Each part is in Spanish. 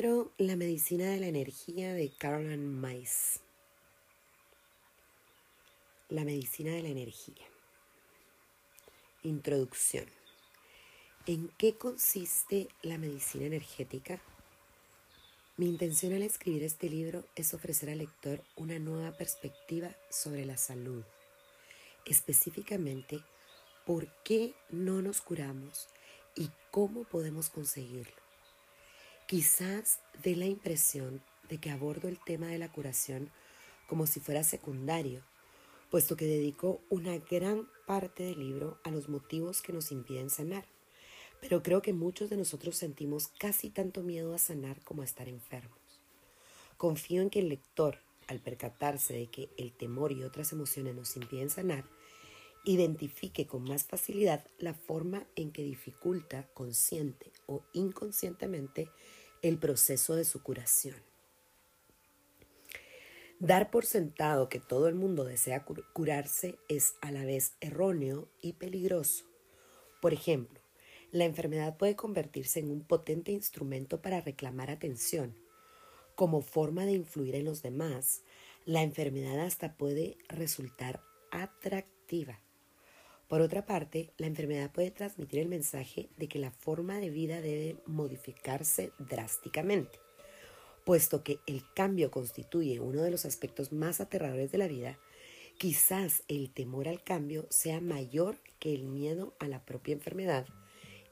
Libro La medicina de la energía de Caroline Mais. La medicina de la energía. Introducción. ¿En qué consiste la medicina energética? Mi intención al escribir este libro es ofrecer al lector una nueva perspectiva sobre la salud, específicamente por qué no nos curamos y cómo podemos conseguirlo. Quizás dé la impresión de que abordo el tema de la curación como si fuera secundario, puesto que dedico una gran parte del libro a los motivos que nos impiden sanar. Pero creo que muchos de nosotros sentimos casi tanto miedo a sanar como a estar enfermos. Confío en que el lector, al percatarse de que el temor y otras emociones nos impiden sanar, identifique con más facilidad la forma en que dificulta consciente o inconscientemente el proceso de su curación. Dar por sentado que todo el mundo desea curarse es a la vez erróneo y peligroso. Por ejemplo, la enfermedad puede convertirse en un potente instrumento para reclamar atención. Como forma de influir en los demás, la enfermedad hasta puede resultar atractiva. Por otra parte, la enfermedad puede transmitir el mensaje de que la forma de vida debe modificarse drásticamente, puesto que el cambio constituye uno de los aspectos más aterradores de la vida, quizás el temor al cambio sea mayor que el miedo a la propia enfermedad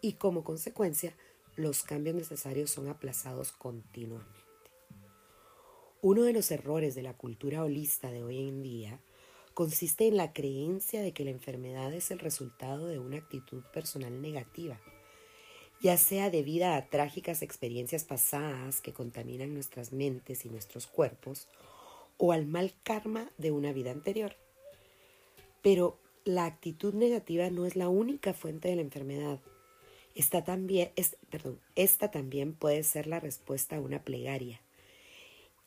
y como consecuencia los cambios necesarios son aplazados continuamente. Uno de los errores de la cultura holista de hoy en día consiste en la creencia de que la enfermedad es el resultado de una actitud personal negativa, ya sea debida a trágicas experiencias pasadas que contaminan nuestras mentes y nuestros cuerpos, o al mal karma de una vida anterior. Pero la actitud negativa no es la única fuente de la enfermedad. Esta también, perdón, esta también puede ser la respuesta a una plegaria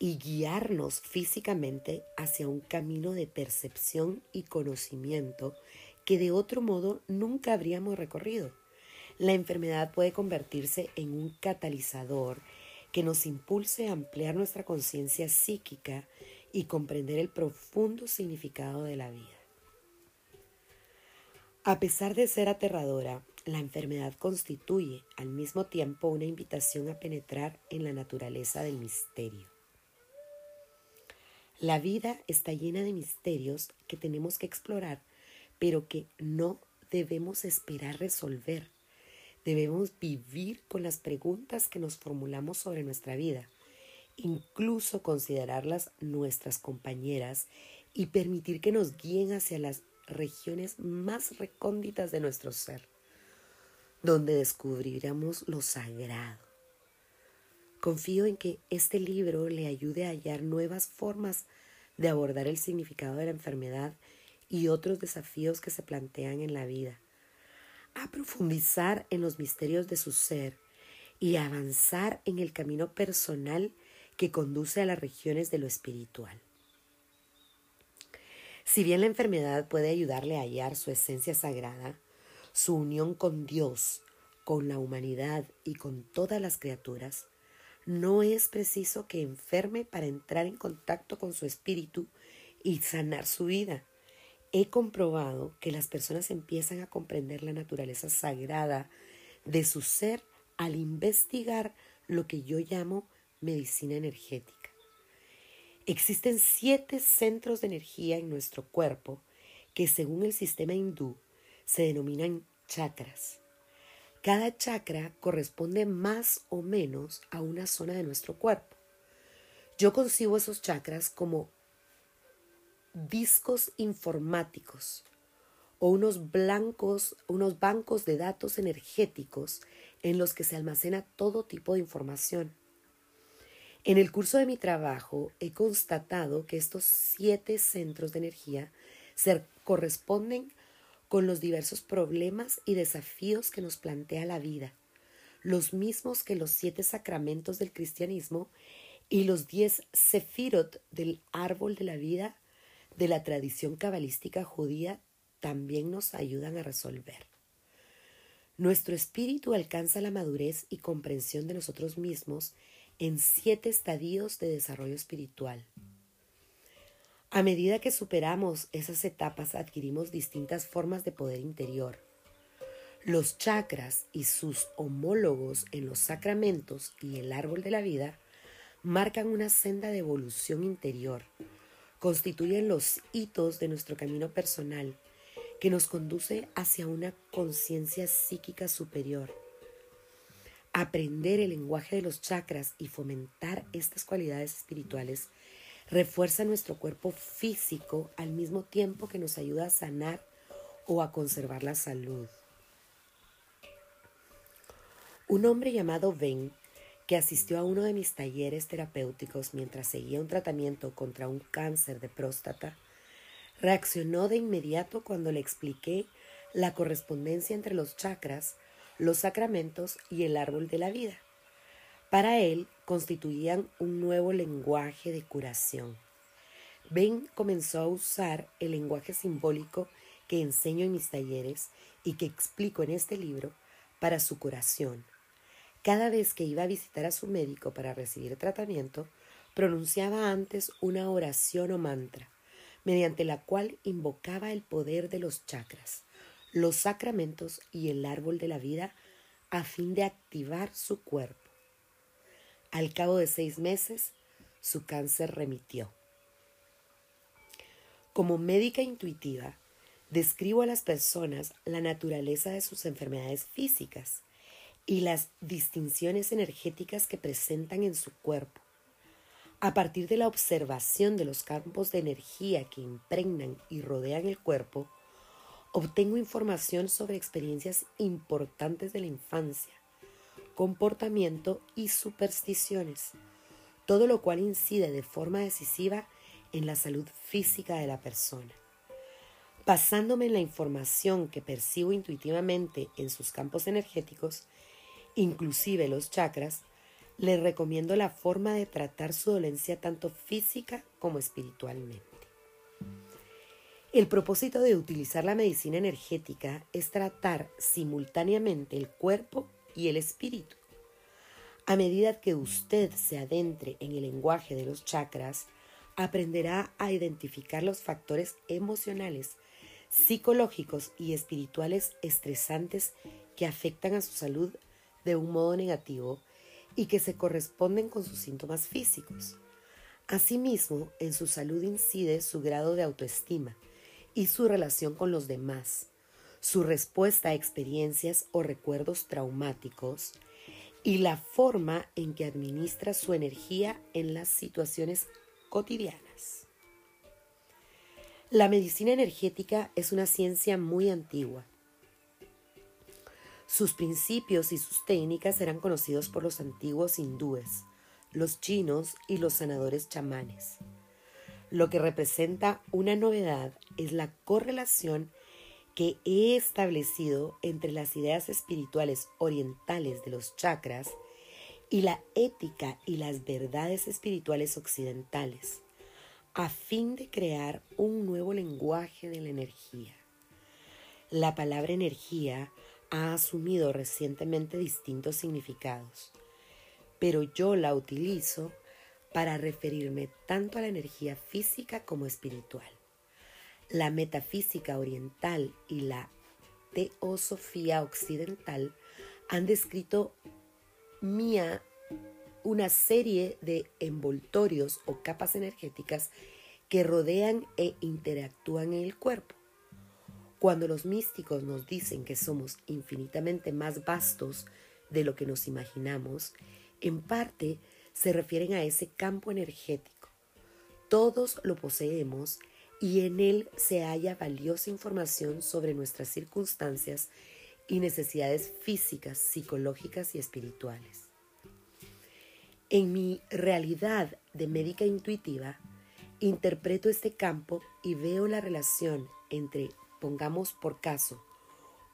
y guiarnos físicamente hacia un camino de percepción y conocimiento que de otro modo nunca habríamos recorrido. La enfermedad puede convertirse en un catalizador que nos impulse a ampliar nuestra conciencia psíquica y comprender el profundo significado de la vida. A pesar de ser aterradora, la enfermedad constituye al mismo tiempo una invitación a penetrar en la naturaleza del misterio. La vida está llena de misterios que tenemos que explorar, pero que no debemos esperar resolver. Debemos vivir con las preguntas que nos formulamos sobre nuestra vida, incluso considerarlas nuestras compañeras y permitir que nos guíen hacia las regiones más recónditas de nuestro ser, donde descubriremos lo sagrado Confío en que este libro le ayude a hallar nuevas formas de abordar el significado de la enfermedad y otros desafíos que se plantean en la vida, a profundizar en los misterios de su ser y a avanzar en el camino personal que conduce a las regiones de lo espiritual. Si bien la enfermedad puede ayudarle a hallar su esencia sagrada, su unión con Dios, con la humanidad y con todas las criaturas, no es preciso que enferme para entrar en contacto con su espíritu y sanar su vida. He comprobado que las personas empiezan a comprender la naturaleza sagrada de su ser al investigar lo que yo llamo medicina energética. Existen siete centros de energía en nuestro cuerpo que según el sistema hindú se denominan chakras. Cada chakra corresponde más o menos a una zona de nuestro cuerpo. Yo concibo esos chakras como discos informáticos o unos unos bancos de datos energéticos en los que se almacena todo tipo de información. En el curso de mi trabajo he constatado que estos siete centros de energía se corresponden con los diversos problemas y desafíos que nos plantea la vida, los mismos que los siete sacramentos del cristianismo y los diez sefirot del árbol de la vida de la tradición cabalística judía también nos ayudan a resolver. Nuestro espíritu alcanza la madurez y comprensión de nosotros mismos en siete estadios de desarrollo espiritual. A medida que superamos esas etapas adquirimos distintas formas de poder interior. Los chakras y sus homólogos en los sacramentos y el árbol de la vida marcan una senda de evolución interior, constituyen los hitos de nuestro camino personal que nos conduce hacia una conciencia psíquica superior. Aprender el lenguaje de los chakras y fomentar estas cualidades espirituales refuerza nuestro cuerpo físico al mismo tiempo que nos ayuda a sanar o a conservar la salud. Un hombre llamado Ben, que asistió a uno de mis talleres terapéuticos mientras seguía un tratamiento contra un cáncer de próstata, reaccionó de inmediato cuando le expliqué la correspondencia entre los chakras, los sacramentos y el árbol de la vida. Para él constituían un nuevo lenguaje de curación. Ben comenzó a usar el lenguaje simbólico que enseño en mis talleres y que explico en este libro para su curación. Cada vez que iba a visitar a su médico para recibir tratamiento, pronunciaba antes una oración o mantra, mediante la cual invocaba el poder de los chakras, los sacramentos y el árbol de la vida a fin de activar su cuerpo. Al cabo de seis meses, su cáncer remitió. Como médica intuitiva, describo a las personas la naturaleza de sus enfermedades físicas y las distinciones energéticas que presentan en su cuerpo. A partir de la observación de los campos de energía que impregnan y rodean el cuerpo, obtengo información sobre experiencias importantes de la infancia, comportamiento y supersticiones, todo lo cual incide de forma decisiva en la salud física de la persona. Basándome en la información que percibo intuitivamente en sus campos energéticos, inclusive los chakras, le recomiendo la forma de tratar su dolencia tanto física como espiritualmente. El propósito de utilizar la medicina energética es tratar simultáneamente el cuerpo y el espíritu. A medida que usted se adentre en el lenguaje de los chakras, aprenderá a identificar los factores emocionales, psicológicos y espirituales estresantes que afectan a su salud de un modo negativo y que se corresponden con sus síntomas físicos. Asimismo, en su salud incide su grado de autoestima y su relación con los demás, su respuesta a experiencias o recuerdos traumáticos y la forma en que administra su energía en las situaciones cotidianas. La medicina energética es una ciencia muy antigua sus principios y sus técnicas eran conocidos por los antiguos hindúes, los chinos y los sanadores chamanes. Lo que representa una novedad es la correlación que he establecido entre las ideas espirituales orientales de los chakras y la ética y las verdades espirituales occidentales, a fin de crear un nuevo lenguaje de la energía. La palabra energía ha asumido recientemente distintos significados, pero yo la utilizo para referirme tanto a la energía física como espiritual. La metafísica oriental y la teosofía occidental han descrito mía una serie de envoltorios o capas energéticas que rodean e interactúan en el cuerpo. Cuando los místicos nos dicen que somos infinitamente más vastos de lo que nos imaginamos, en parte se refieren a ese campo energético. Todos lo poseemos y en él se halla valiosa información sobre nuestras circunstancias y necesidades físicas, psicológicas y espirituales. En mi realidad de médica intuitiva, interpreto este campo y veo la relación entre pongamos por caso,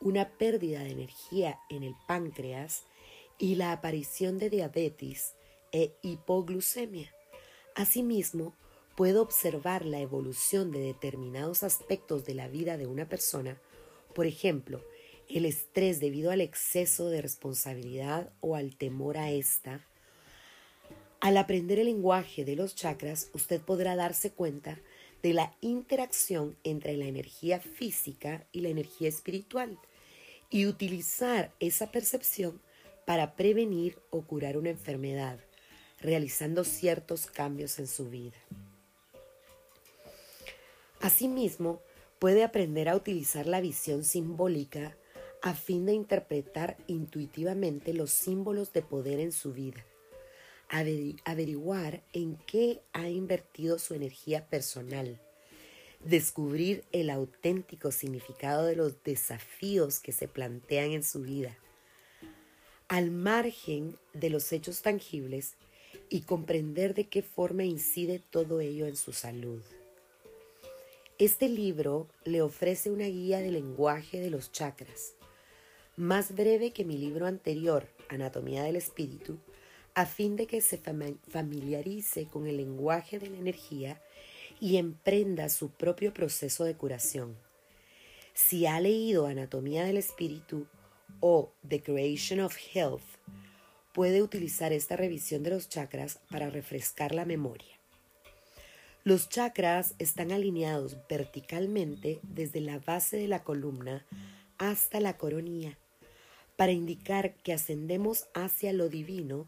una pérdida de energía en el páncreas y la aparición de diabetes e hipoglucemia. Asimismo, puedo observar la evolución de determinados aspectos de la vida de una persona, por ejemplo, el estrés debido al exceso de responsabilidad o al temor a esta, Al aprender el lenguaje de los chakras, usted podrá darse cuenta de la interacción entre la energía física y la energía espiritual y utilizar esa percepción para prevenir o curar una enfermedad, realizando ciertos cambios en su vida. Asimismo, puede aprender a utilizar la visión simbólica a fin de interpretar intuitivamente los símbolos de poder en su vida, averiguar en qué ha invertido su energía personal, descubrir el auténtico significado de los desafíos que se plantean en su vida, al margen de los hechos tangibles y comprender de qué forma incide todo ello en su salud. Este libro le ofrece una guía de lenguaje de los chakras, más breve que mi libro anterior, Anatomía del Espíritu, a fin de que se familiarice con el lenguaje de la energía y emprenda su propio proceso de curación. Si ha leído Anatomía del Espíritu o The Creation of Health, puede utilizar esta revisión de los chakras para refrescar la memoria. Los chakras están alineados verticalmente desde la base de la columna hasta la coronilla para indicar que ascendemos hacia lo divino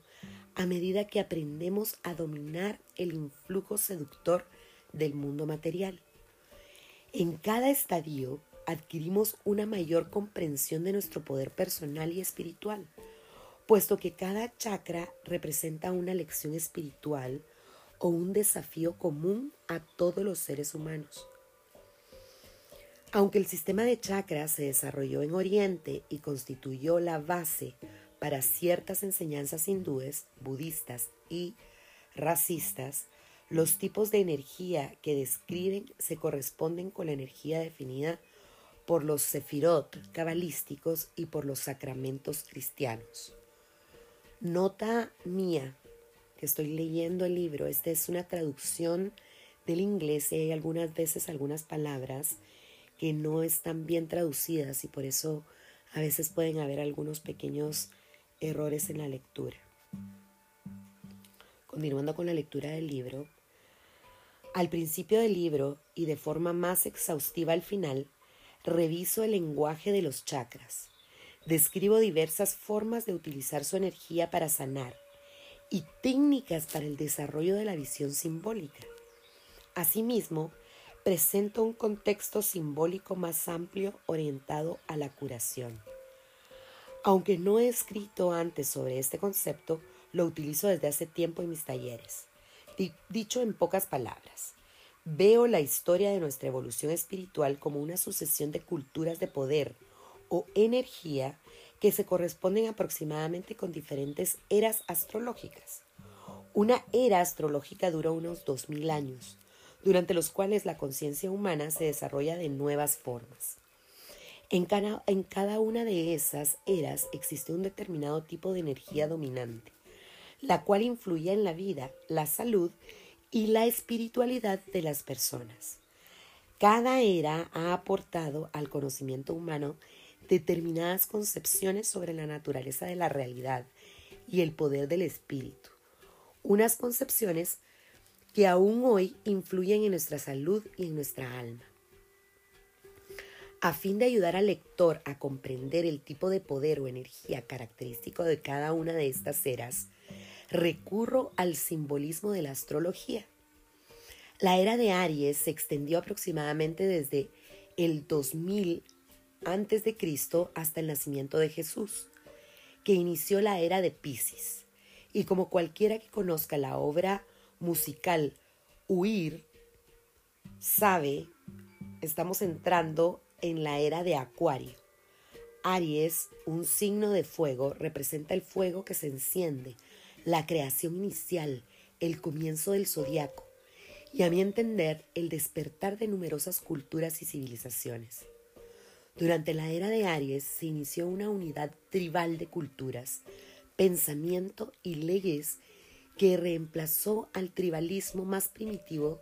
a medida que aprendemos a dominar el influjo seductor del mundo material. En cada estadio adquirimos una mayor comprensión de nuestro poder personal y espiritual, puesto que cada chakra representa una lección espiritual o un desafío común a todos los seres humanos. Aunque el sistema de chakras se desarrolló en Oriente y constituyó la base para ciertas enseñanzas hindúes, budistas y racistas, los tipos de energía que describen se corresponden con la energía definida por los sefirot cabalísticos y por los sacramentos cristianos. Nota mía que estoy leyendo el libro. Esta es una traducción del inglés y hay algunas veces algunas palabras que no están bien traducidas y por eso a veces pueden haber algunos pequeños errores en la lectura. Continuando con la lectura del libro, al principio del libro y de forma más exhaustiva al final, reviso el lenguaje de los chakras. Describo diversas formas de utilizar su energía para sanar y técnicas para el desarrollo de la visión simbólica. Asimismo, presento un contexto simbólico más amplio orientado a la curación. Aunque no he escrito antes sobre este concepto, lo utilizo desde hace tiempo en mis talleres. Dicho en pocas palabras, veo la historia de nuestra evolución espiritual como una sucesión de culturas de poder o energía que se corresponden aproximadamente con diferentes eras astrológicas. Una era astrológica dura unos 2000 años, durante los cuales la conciencia humana se desarrolla de nuevas formas. En cada, en cada una de esas eras existe un determinado tipo de energía dominante, la cual influye en la vida, la salud y la espiritualidad de las personas. Cada era ha aportado al conocimiento humano determinadas concepciones sobre la naturaleza de la realidad y el poder del espíritu. Unas concepciones que aún hoy influyen en nuestra salud y en nuestra alma. A fin de ayudar al lector a comprender el tipo de poder o energía característico de cada una de estas eras, recurro al simbolismo de la astrología. La era de Aries se extendió aproximadamente desde el 2000 antes de Cristo hasta el nacimiento de Jesús, que inició la era de Pisces. Y como cualquiera que conozca la obra musical Huir, sabe, estamos entrando en la era de Acuario. Aries, un signo de fuego, representa el fuego que se enciende, la creación inicial, el comienzo del zodiaco y a mi entender el despertar de numerosas culturas y civilizaciones. Durante la era de Aries se inició una unidad tribal de culturas, pensamiento y leyes que reemplazó al tribalismo más primitivo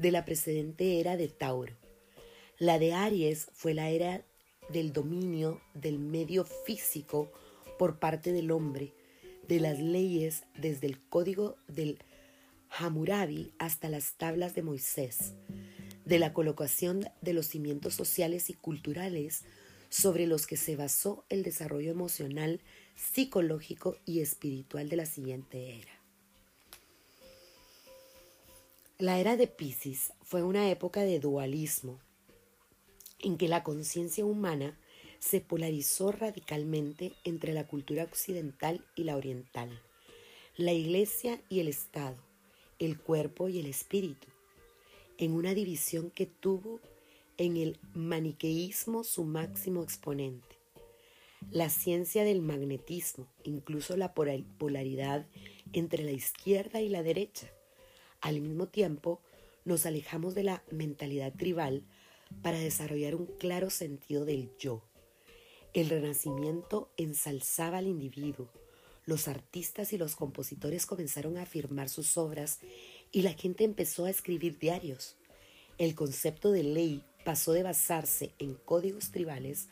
de la precedente era de Tauro. La de Aries fue la era del dominio del medio físico por parte del hombre, de las leyes desde el código del Hammurabi hasta las tablas de Moisés, de la colocación de los cimientos sociales y culturales sobre los que se basó el desarrollo emocional, psicológico y espiritual de la siguiente era. La era de Pisces fue una época de dualismo, en que la conciencia humana se polarizó radicalmente entre la cultura occidental y la oriental, la iglesia y el Estado, el cuerpo y el espíritu, en una división que tuvo en el maniqueísmo su máximo exponente. La ciencia del magnetismo, incluso la polaridad entre la izquierda y la derecha. Al mismo tiempo, nos alejamos de la mentalidad tribal para desarrollar un claro sentido del yo. El renacimiento ensalzaba al individuo. Los artistas y los compositores comenzaron a afirmar sus obras y la gente empezó a escribir diarios. El concepto de ley pasó de basarse en códigos tribales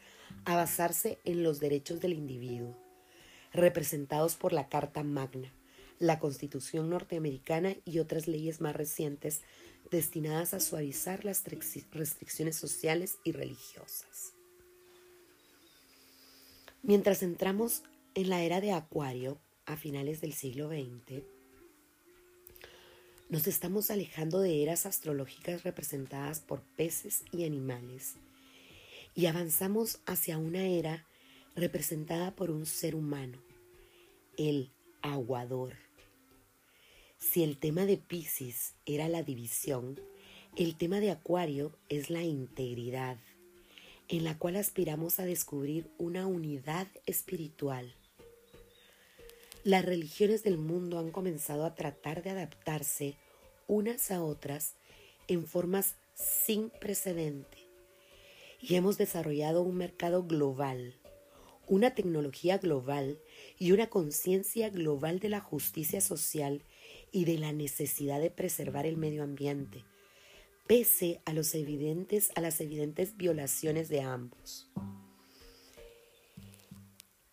a basarse en los derechos del individuo, representados por la Carta Magna, la Constitución norteamericana y otras leyes más recientes destinadas a suavizar las restricciones sociales y religiosas. Mientras entramos en la era de Acuario, a finales del siglo XX, nos estamos alejando de eras astrológicas representadas por peces y animales y avanzamos hacia una era representada por un ser humano, el aguador. Si el tema de Pisces era la división, el tema de Acuario es la integridad, en la cual aspiramos a descubrir una unidad espiritual. Las religiones del mundo han comenzado a tratar de adaptarse unas a otras en formas sin precedente y hemos desarrollado un mercado global, una tecnología global y una conciencia global de la justicia social y de la necesidad de preservar el medio ambiente, pese a, a las evidentes violaciones de ambos.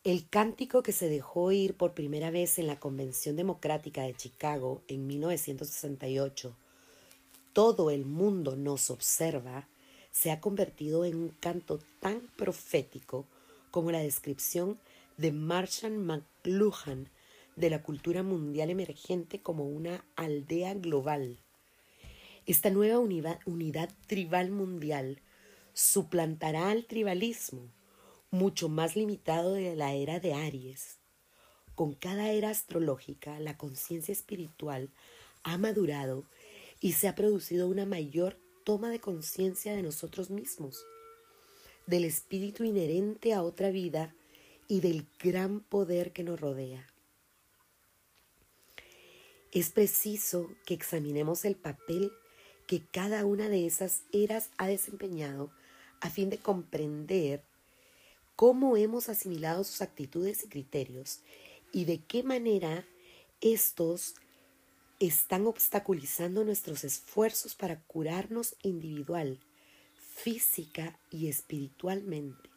El cántico que se dejó oír por primera vez en la Convención Democrática de Chicago en 1968, Todo el mundo nos observa, se ha convertido en un canto tan profético como la descripción de Marshall McLuhan de la cultura mundial emergente como una aldea global. Esta nueva unidad, unidad tribal mundial suplantará al tribalismo, mucho más limitado de la era de Aries. Con cada era astrológica, la conciencia espiritual ha madurado y se ha producido una mayor toma de conciencia de nosotros mismos, del espíritu inherente a otra vida y del gran poder que nos rodea. Es preciso que examinemos el papel que cada una de esas eras ha desempeñado a fin de comprender cómo hemos asimilado sus actitudes y criterios y de qué manera estos están obstaculizando nuestros esfuerzos para curarnos individual, física y espiritualmente.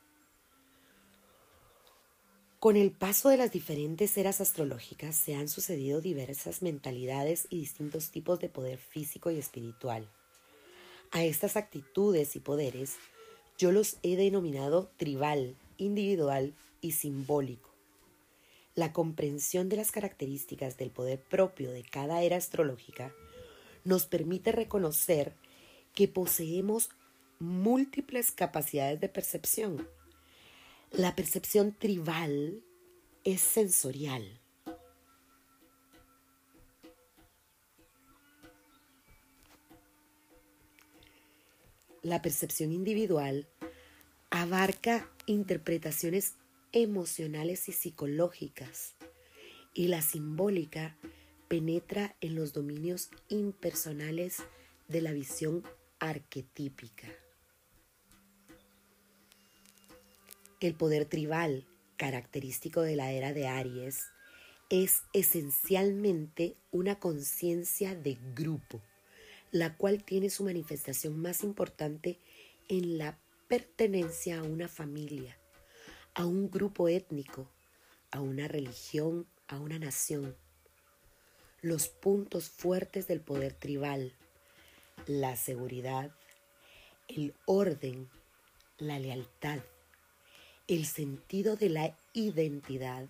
Con el paso de las diferentes eras astrológicas se han sucedido diversas mentalidades y distintos tipos de poder físico y espiritual. A estas actitudes y poderes yo los he denominado tribal, individual y simbólico. La comprensión de las características del poder propio de cada era astrológica nos permite reconocer que poseemos múltiples capacidades de percepción la percepción tribal es sensorial. La percepción individual abarca interpretaciones emocionales y psicológicas y la simbólica penetra en los dominios impersonales de la visión arquetípica. El poder tribal, característico de la era de Aries, es esencialmente una conciencia de grupo, la cual tiene su manifestación más importante en la pertenencia a una familia, a un grupo étnico, a una religión, a una nación. Los puntos fuertes del poder tribal, la seguridad, el orden, la lealtad, el sentido de la identidad,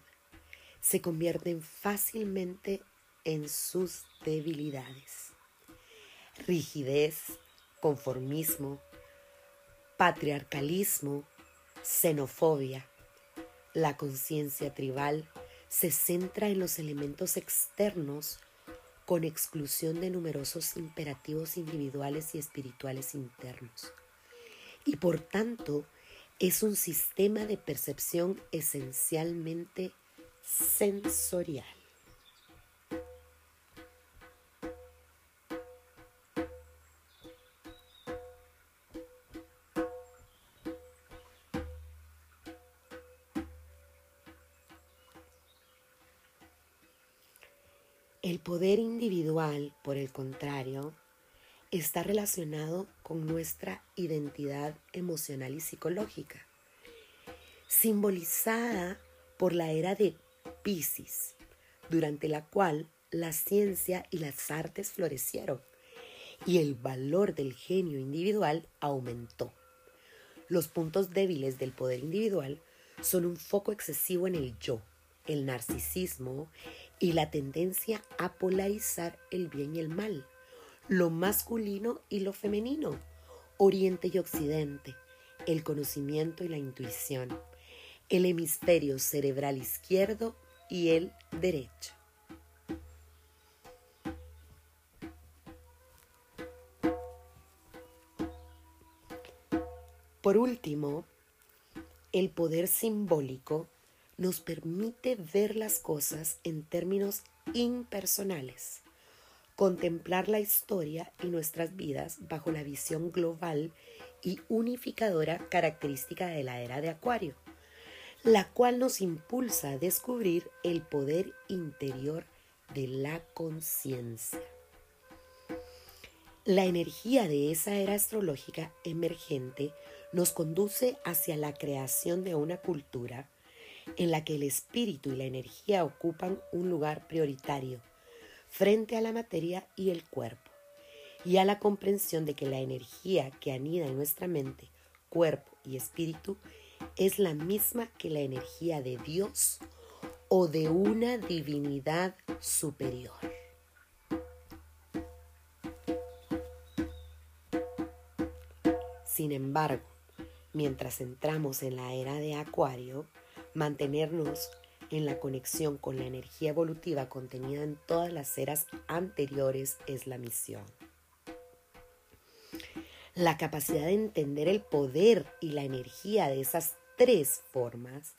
se convierten fácilmente en sus debilidades. Rigidez, conformismo, patriarcalismo, xenofobia. La conciencia tribal se centra en los elementos externos con exclusión de numerosos imperativos individuales y espirituales internos. Y por tanto, es un sistema de percepción esencialmente sensorial. Está relacionado con nuestra identidad emocional y psicológica, simbolizada por la era de Pisces, durante la cual la ciencia y las artes florecieron y el valor del genio individual aumentó. Los puntos débiles del poder individual son un foco excesivo en el yo, el narcisismo y la tendencia a polarizar el bien y el mal, lo masculino y lo femenino, oriente y occidente, el conocimiento y la intuición, el hemisferio cerebral izquierdo y el derecho. Por último, el poder simbólico nos permite ver las cosas en términos impersonales, contemplar la historia y nuestras vidas bajo la visión global y unificadora característica de la era de Acuario, la cual nos impulsa a descubrir el poder interior de la conciencia. La energía de esa era astrológica emergente nos conduce hacia la creación de una cultura en la que el espíritu y la energía ocupan un lugar prioritario frente a la materia y el cuerpo, y a la comprensión de que la energía que anida en nuestra mente, cuerpo y espíritu es la misma que la energía de Dios o de una divinidad superior. Sin embargo, mientras entramos en la era de Acuario, Mantenernos en la conexión con la energía evolutiva contenida en todas las eras anteriores es la misión. La capacidad de entender el poder y la energía de esas tres formas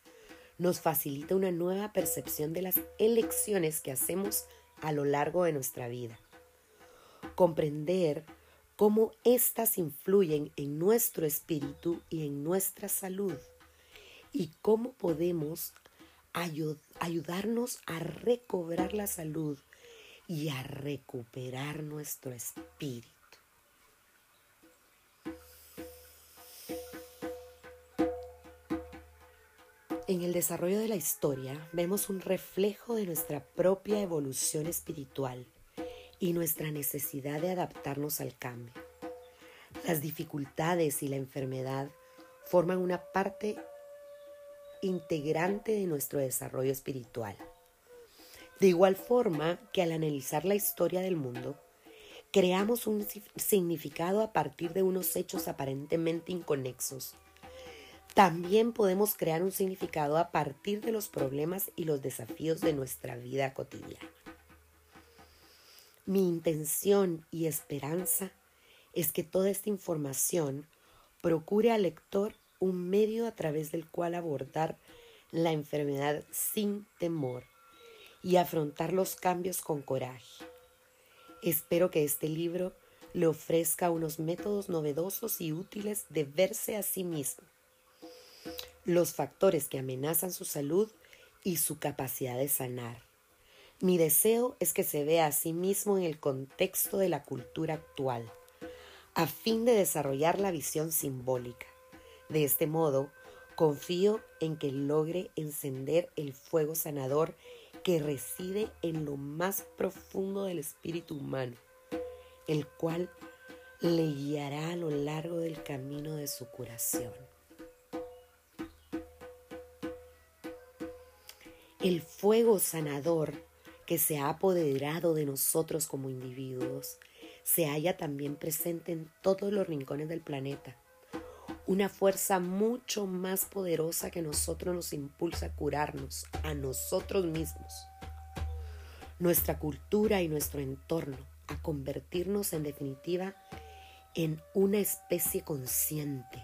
nos facilita una nueva percepción de las elecciones que hacemos a lo largo de nuestra vida. Comprender cómo éstas influyen en nuestro espíritu y en nuestra salud y cómo podemos ayudarnos a recobrar la salud y a recuperar nuestro espíritu. En el desarrollo de la historia vemos un reflejo de nuestra propia evolución espiritual y nuestra necesidad de adaptarnos al cambio. Las dificultades y la enfermedad forman una parte integrante de nuestro desarrollo espiritual. De igual forma que al analizar la historia del mundo, creamos un significado a partir de unos hechos aparentemente inconexos. También podemos crear un significado a partir de los problemas y los desafíos de nuestra vida cotidiana. Mi intención y esperanza es que toda esta información procure al lector un medio a través del cual abordar la enfermedad sin temor y afrontar los cambios con coraje. Espero que este libro le ofrezca unos métodos novedosos y útiles de verse a sí mismo, los factores que amenazan su salud y su capacidad de sanar. Mi deseo es que se vea a sí mismo en el contexto de la cultura actual, a fin de desarrollar la visión simbólica de este modo, confío en que logre encender el fuego sanador que reside en lo más profundo del espíritu humano, el cual le guiará a lo largo del camino de su curación. El fuego sanador que se ha apoderado de nosotros como individuos se halla también presente en todos los rincones del planeta. Una fuerza mucho más poderosa que nosotros nos impulsa a curarnos a nosotros mismos, nuestra cultura y nuestro entorno, a convertirnos en definitiva en una especie consciente.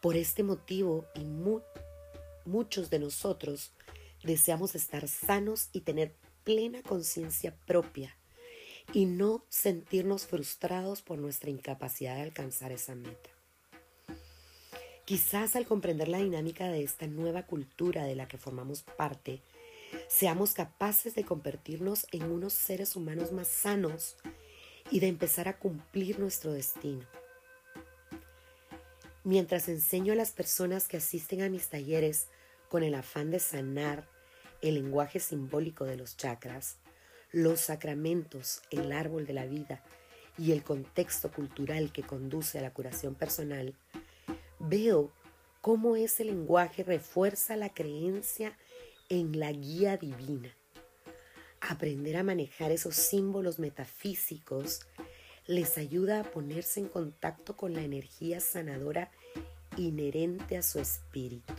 Por este motivo y muchos de nosotros deseamos estar sanos y tener plena conciencia propia y no sentirnos frustrados por nuestra incapacidad de alcanzar esa meta. Quizás al comprender la dinámica de esta nueva cultura de la que formamos parte, seamos capaces de convertirnos en unos seres humanos más sanos y de empezar a cumplir nuestro destino. Mientras enseño a las personas que asisten a mis talleres con el afán de sanar el lenguaje simbólico de los chakras, los sacramentos, el árbol de la vida y el contexto cultural que conduce a la curación personal, veo cómo ese lenguaje refuerza la creencia en la guía divina. Aprender a manejar esos símbolos metafísicos les ayuda a ponerse en contacto con la energía sanadora inherente a su espíritu.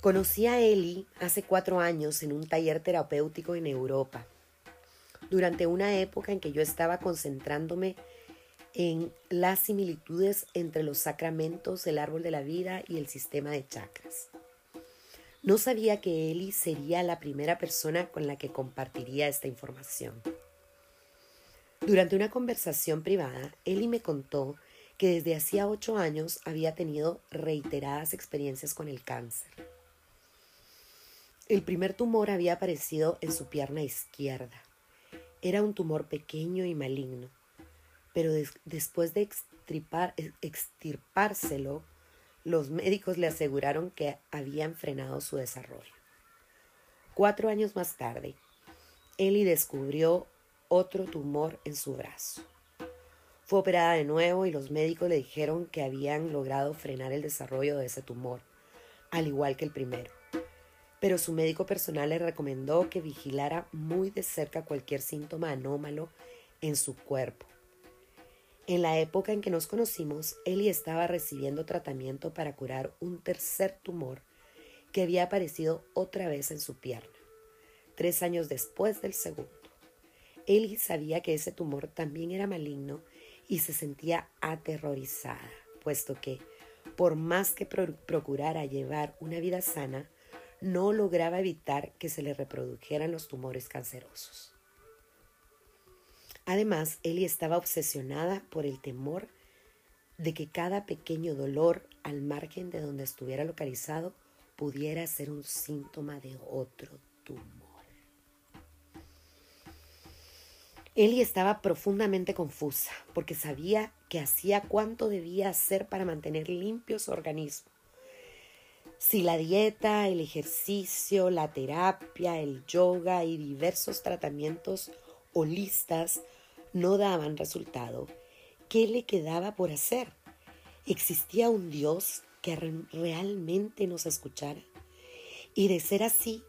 Conocí a Eli hace cuatro años en un taller terapéutico en Europa, durante una época en que yo estaba concentrándome en las similitudes entre los sacramentos, el árbol de la vida y el sistema de chakras. No sabía que Eli sería la primera persona con la que compartiría esta información. Durante una conversación privada, Eli me contó que desde hacía ocho años había tenido reiteradas experiencias con el cáncer. El primer tumor había aparecido en su pierna izquierda. Era un tumor pequeño y maligno, pero después de extirpárselo, los médicos le aseguraron que habían frenado su desarrollo. Cuatro años más tarde, Ellie descubrió otro tumor en su brazo. Fue operada de nuevo y los médicos le dijeron que habían logrado frenar el desarrollo de ese tumor, al igual que el primero pero su médico personal le recomendó que vigilara muy de cerca cualquier síntoma anómalo en su cuerpo. En la época en que nos conocimos, Ellie estaba recibiendo tratamiento para curar un tercer tumor que había aparecido otra vez en su pierna, tres años después del segundo. Ellie sabía que ese tumor también era maligno y se sentía aterrorizada, puesto que, por más que procurara llevar una vida sana, no lograba evitar que se le reprodujeran los tumores cancerosos. Además, Ellie estaba obsesionada por el temor de que cada pequeño dolor al margen de donde estuviera localizado pudiera ser un síntoma de otro tumor. Ellie estaba profundamente confusa porque sabía que hacía cuánto debía hacer para mantener limpio su organismo si la dieta, el ejercicio, la terapia, el yoga y diversos tratamientos holistas no daban resultado, ¿qué le quedaba por hacer? ¿Existía un Dios que realmente nos escuchara? Y de ser así,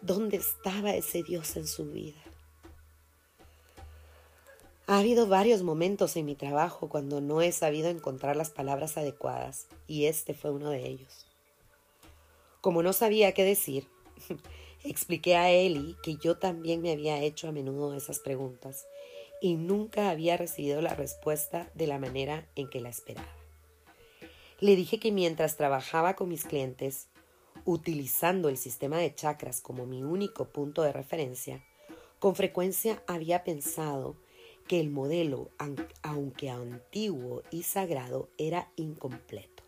¿dónde estaba ese Dios en su vida? Ha habido varios momentos en mi trabajo cuando no he sabido encontrar las palabras adecuadas y este fue uno de ellos. Como no sabía qué decir, expliqué a Eli que yo también me había hecho a menudo esas preguntas y nunca había recibido la respuesta de la manera en que la esperaba. Le dije que mientras trabajaba con mis clientes, utilizando el sistema de chakras como mi único punto de referencia, con frecuencia había pensado que el modelo, aunque antiguo y sagrado, era incompleto.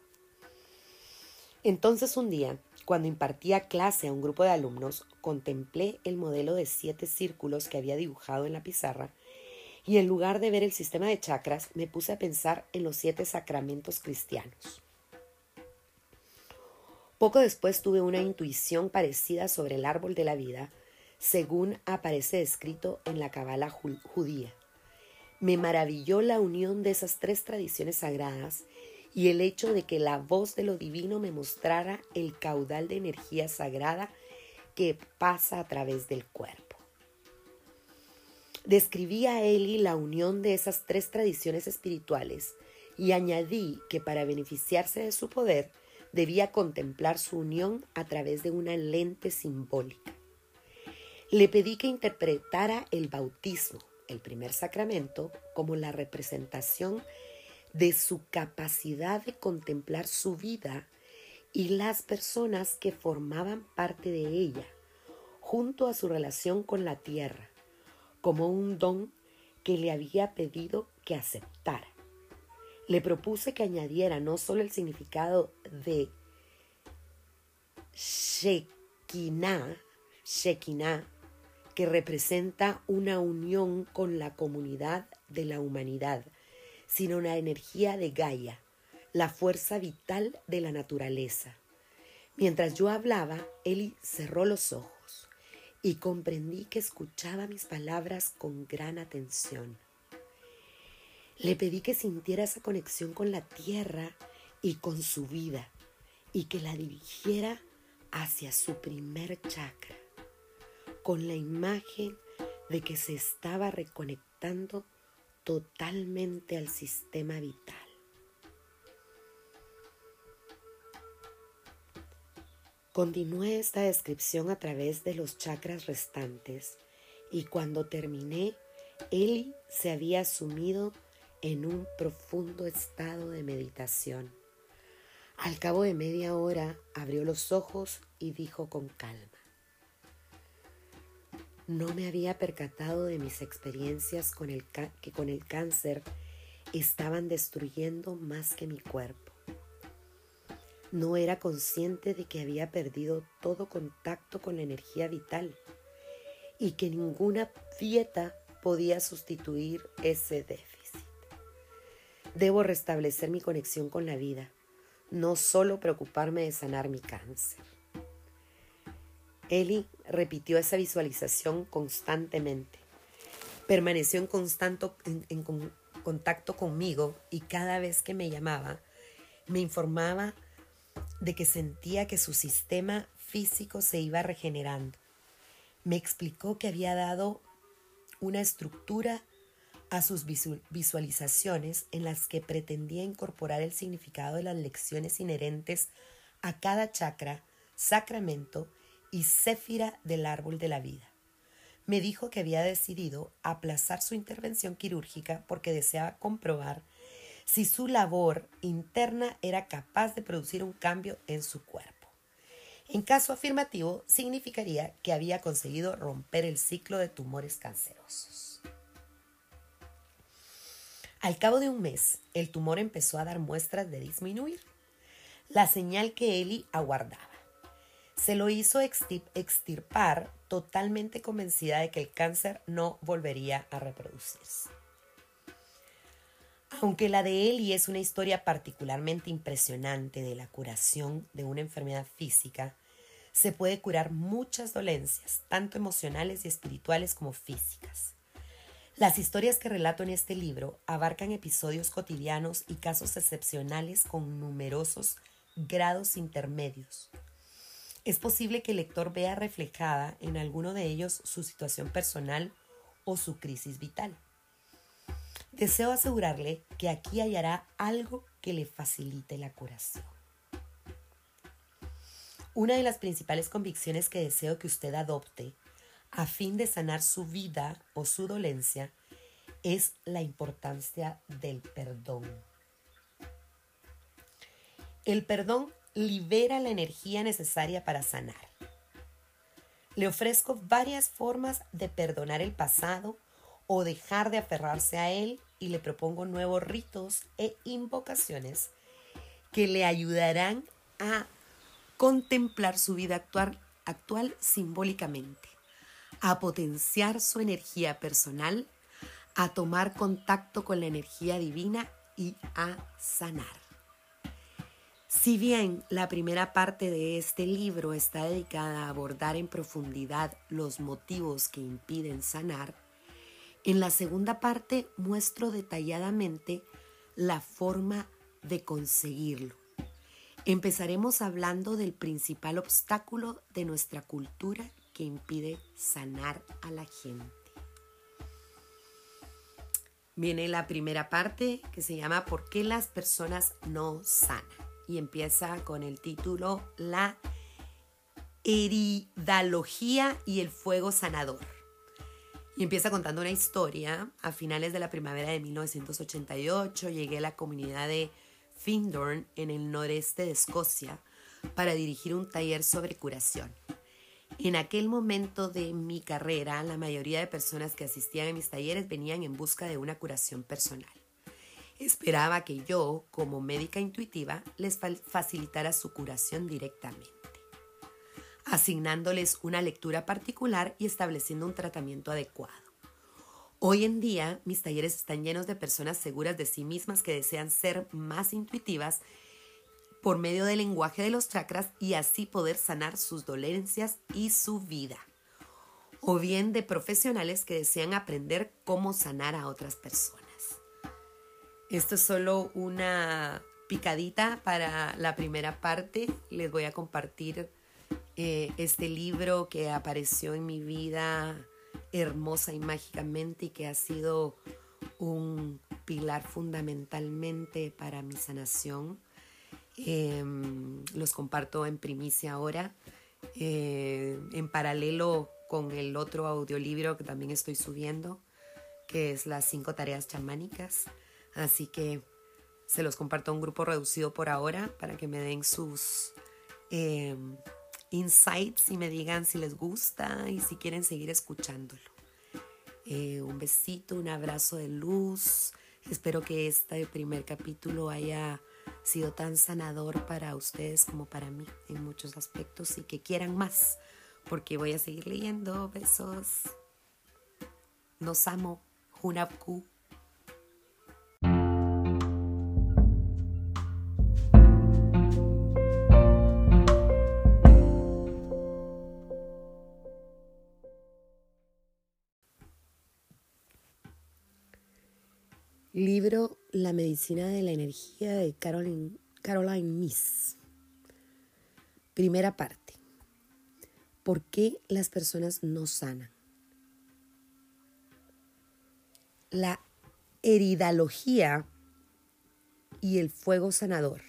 Entonces un día cuando impartía clase a un grupo de alumnos, contemplé el modelo de siete círculos que había dibujado en la pizarra y en lugar de ver el sistema de chakras, me puse a pensar en los siete sacramentos cristianos. Poco después tuve una intuición parecida sobre el árbol de la vida, según aparece escrito en la Cabala judía. Me maravilló la unión de esas tres tradiciones sagradas y el hecho de que la voz de lo divino me mostrara el caudal de energía sagrada que pasa a través del cuerpo. Describí a Eli la unión de esas tres tradiciones espirituales y añadí que para beneficiarse de su poder debía contemplar su unión a través de una lente simbólica. Le pedí que interpretara el bautismo, el primer sacramento, como la representación de su capacidad de contemplar su vida y las personas que formaban parte de ella, junto a su relación con la tierra, como un don que le había pedido que aceptara. Le propuse que añadiera no solo el significado de Shekinah, Shekinah, que representa una unión con la comunidad de la humanidad, sino una energía de Gaia, la fuerza vital de la naturaleza. Mientras yo hablaba, Eli cerró los ojos y comprendí que escuchaba mis palabras con gran atención. Le pedí que sintiera esa conexión con la tierra y con su vida y que la dirigiera hacia su primer chakra, con la imagen de que se estaba reconectando totalmente al sistema vital. Continué esta descripción a través de los chakras restantes y cuando terminé, Eli se había sumido en un profundo estado de meditación. Al cabo de media hora abrió los ojos y dijo con calma, no me había percatado de mis experiencias con el que con el cáncer estaban destruyendo más que mi cuerpo. No era consciente de que había perdido todo contacto con la energía vital y que ninguna dieta podía sustituir ese déficit. Debo restablecer mi conexión con la vida, no solo preocuparme de sanar mi cáncer. Eli repitió esa visualización constantemente. Permaneció en, constante, en, contacto conmigo y cada vez que me llamaba, me informaba de que sentía que su sistema físico se iba regenerando. Me explicó que había dado una estructura a sus visualizaciones en las que pretendía incorporar el significado de las lecciones inherentes a cada chakra, sacramento y céfira del árbol de la vida. Me dijo que había decidido aplazar su intervención quirúrgica porque deseaba comprobar si su labor interna era capaz de producir un cambio en su cuerpo. En caso afirmativo, significaría que había conseguido romper el ciclo de tumores cancerosos. Al cabo de un mes, el tumor empezó a dar muestras de disminuir, la señal que Eli aguardaba se lo hizo extirpar totalmente convencida de que el cáncer no volvería a reproducirse. Aunque la de Eli es una historia particularmente impresionante de la curación de una enfermedad física, se puede curar muchas dolencias, tanto emocionales y espirituales como físicas. Las historias que relato en este libro abarcan episodios cotidianos y casos excepcionales con numerosos grados intermedios, es posible que el lector vea reflejada en alguno de ellos su situación personal o su crisis vital. Deseo asegurarle que aquí hallará algo que le facilite la curación. Una de las principales convicciones que deseo que usted adopte a fin de sanar su vida o su dolencia es la importancia del perdón. El perdón libera la energía necesaria para sanar. Le ofrezco varias formas de perdonar el pasado o dejar de aferrarse a él y le propongo nuevos ritos e invocaciones que le ayudarán a contemplar su vida actual, actual simbólicamente, a potenciar su energía personal, a tomar contacto con la energía divina y a sanar. Si bien la primera parte de este libro está dedicada a abordar en profundidad los motivos que impiden sanar, en la segunda parte muestro detalladamente la forma de conseguirlo. Empezaremos hablando del principal obstáculo de nuestra cultura que impide sanar a la gente. Viene la primera parte que se llama ¿Por qué las personas no sanan? Y empieza con el título La heridalogía y el fuego sanador. Y empieza contando una historia. A finales de la primavera de 1988 llegué a la comunidad de Findorn en el noreste de Escocia para dirigir un taller sobre curación. En aquel momento de mi carrera, la mayoría de personas que asistían a mis talleres venían en busca de una curación personal. Esperaba que yo, como médica intuitiva, les facilitara su curación directamente, asignándoles una lectura particular y estableciendo un tratamiento adecuado. Hoy en día, mis talleres están llenos de personas seguras de sí mismas que desean ser más intuitivas por medio del lenguaje de los chakras y así poder sanar sus dolencias y su vida. O bien de profesionales que desean aprender cómo sanar a otras personas. Esto es solo una picadita para la primera parte. Les voy a compartir eh, este libro que apareció en mi vida hermosa y mágicamente y que ha sido un pilar fundamentalmente para mi sanación Em, los comparto en primicia ahora, eh, en paralelo con el otro audiolibro que también estoy subiendo, que es las cinco tareas chamánicas. Así que se los comparto a un grupo reducido por ahora para que me den sus em, insights y me digan si les gusta y si quieren seguir escuchándolo. Eh, un besito, un abrazo de luz. Espero que este primer capítulo haya sido tan sanador para ustedes como para mí en muchos aspectos y que quieran más, porque voy a seguir leyendo. Besos. Nos amo. Hunapku. Libro La medicina de la energía de Caroline, Caroline Miss. Primera parte. ¿Por qué las personas no sanan? La heridalogía y el fuego sanador.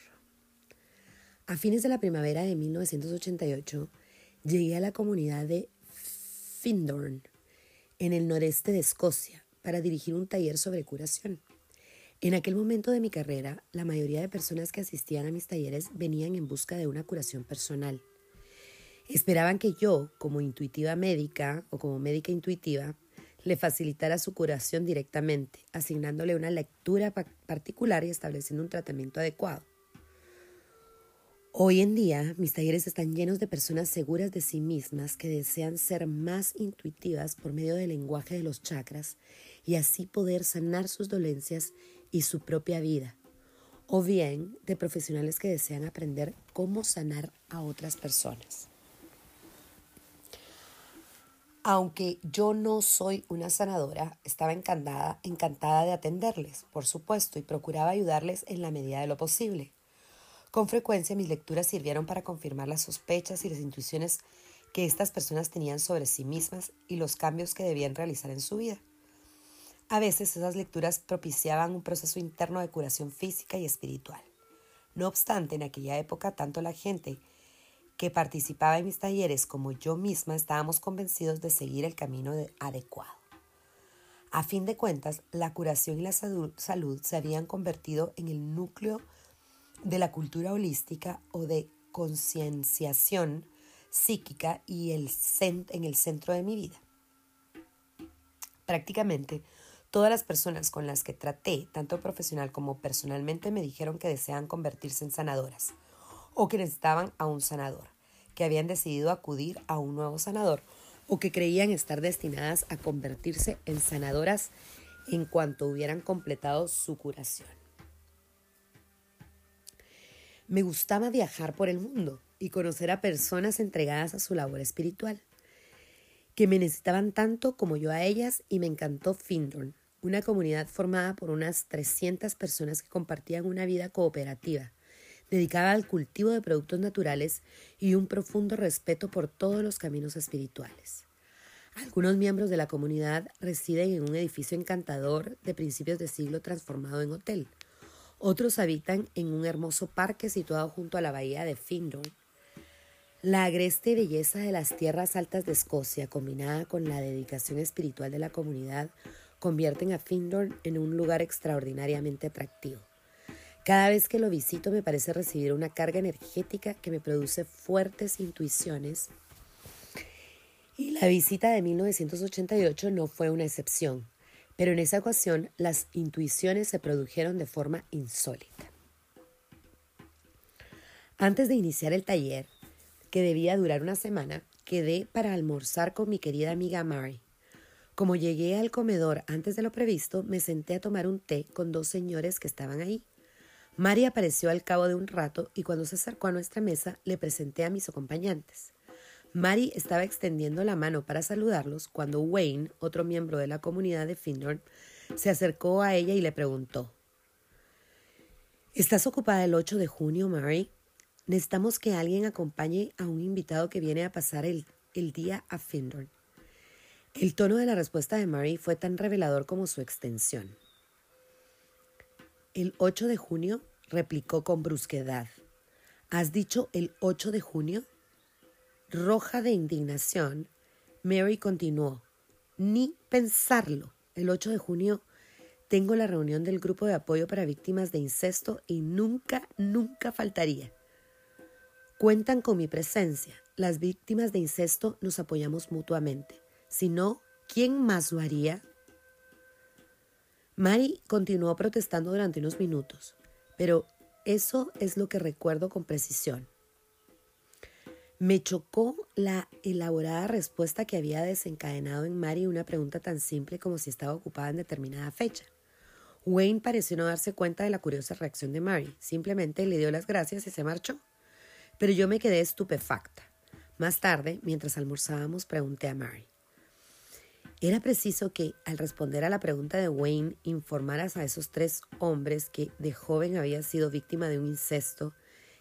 A fines de la primavera de 1988 llegué a la comunidad de Findorn, en el noreste de Escocia, para dirigir un taller sobre curación. En aquel momento de mi carrera, la mayoría de personas que asistían a mis talleres venían en busca de una curación personal. Esperaban que yo, como intuitiva médica o como médica intuitiva, le facilitara su curación directamente, asignándole una lectura particular y estableciendo un tratamiento adecuado. Hoy en día, mis talleres están llenos de personas seguras de sí mismas que desean ser más intuitivas por medio del lenguaje de los chakras y así poder sanar sus dolencias y su propia vida, o bien de profesionales que desean aprender cómo sanar a otras personas. Aunque yo no soy una sanadora, estaba encantada, encantada de atenderles, por supuesto, y procuraba ayudarles en la medida de lo posible. Con frecuencia mis lecturas sirvieron para confirmar las sospechas y las intuiciones que estas personas tenían sobre sí mismas y los cambios que debían realizar en su vida. A veces esas lecturas propiciaban un proceso interno de curación física y espiritual. No obstante, en aquella época tanto la gente que participaba en mis talleres como yo misma estábamos convencidos de seguir el camino adecuado. A fin de cuentas, la curación y la salud, se habían convertido en el núcleo de la cultura holística o de concienciación psíquica y el en el centro de mi vida. Prácticamente Todas las personas con las que traté, tanto profesional como personalmente, me dijeron que desean convertirse en sanadoras o que necesitaban a un sanador, que habían decidido acudir a un nuevo sanador o que creían estar destinadas a convertirse en sanadoras en cuanto hubieran completado su curación. Me gustaba viajar por el mundo y conocer a personas entregadas a su labor espiritual, que me necesitaban tanto como yo a ellas y me encantó Findorn, una comunidad formada por unas 300 personas que compartían una vida cooperativa, dedicada al cultivo de productos naturales y un profundo respeto por todos los caminos espirituales. Algunos miembros de la comunidad residen en un edificio encantador de principios de siglo transformado en hotel. Otros habitan en un hermoso parque situado junto a la bahía de Findon. La agreste belleza de las tierras altas de Escocia, combinada con la dedicación espiritual de la comunidad, convierten a Findon en un lugar extraordinariamente atractivo. Cada vez que lo visito me parece recibir una carga energética que me produce fuertes intuiciones y la visita de 1988 no fue una excepción, pero en esa ocasión las intuiciones se produjeron de forma insólita. Antes de iniciar el taller, que debía durar una semana, quedé para almorzar con mi querida amiga Mary. Como llegué al comedor antes de lo previsto, me senté a tomar un té con dos señores que estaban ahí. Mary apareció al cabo de un rato y cuando se acercó a nuestra mesa le presenté a mis acompañantes. Mary estaba extendiendo la mano para saludarlos cuando Wayne, otro miembro de la comunidad de Findorn, se acercó a ella y le preguntó ¿Estás ocupada el 8 de junio, Mary? Necesitamos que alguien acompañe a un invitado que viene a pasar el, el día a Findorn. El tono de la respuesta de Mary fue tan revelador como su extensión. El 8 de junio, replicó con brusquedad. ¿Has dicho el 8 de junio? Roja de indignación, Mary continuó, ni pensarlo. El 8 de junio tengo la reunión del grupo de apoyo para víctimas de incesto y nunca, nunca faltaría. Cuentan con mi presencia. Las víctimas de incesto nos apoyamos mutuamente. Si no, ¿quién más lo haría? Mary continuó protestando durante unos minutos, pero eso es lo que recuerdo con precisión. Me chocó la elaborada respuesta que había desencadenado en Mary una pregunta tan simple como si estaba ocupada en determinada fecha. Wayne pareció no darse cuenta de la curiosa reacción de Mary, simplemente le dio las gracias y se marchó. Pero yo me quedé estupefacta. Más tarde, mientras almorzábamos, pregunté a Mary. Era preciso que, al responder a la pregunta de Wayne, informaras a esos tres hombres que de joven había sido víctima de un incesto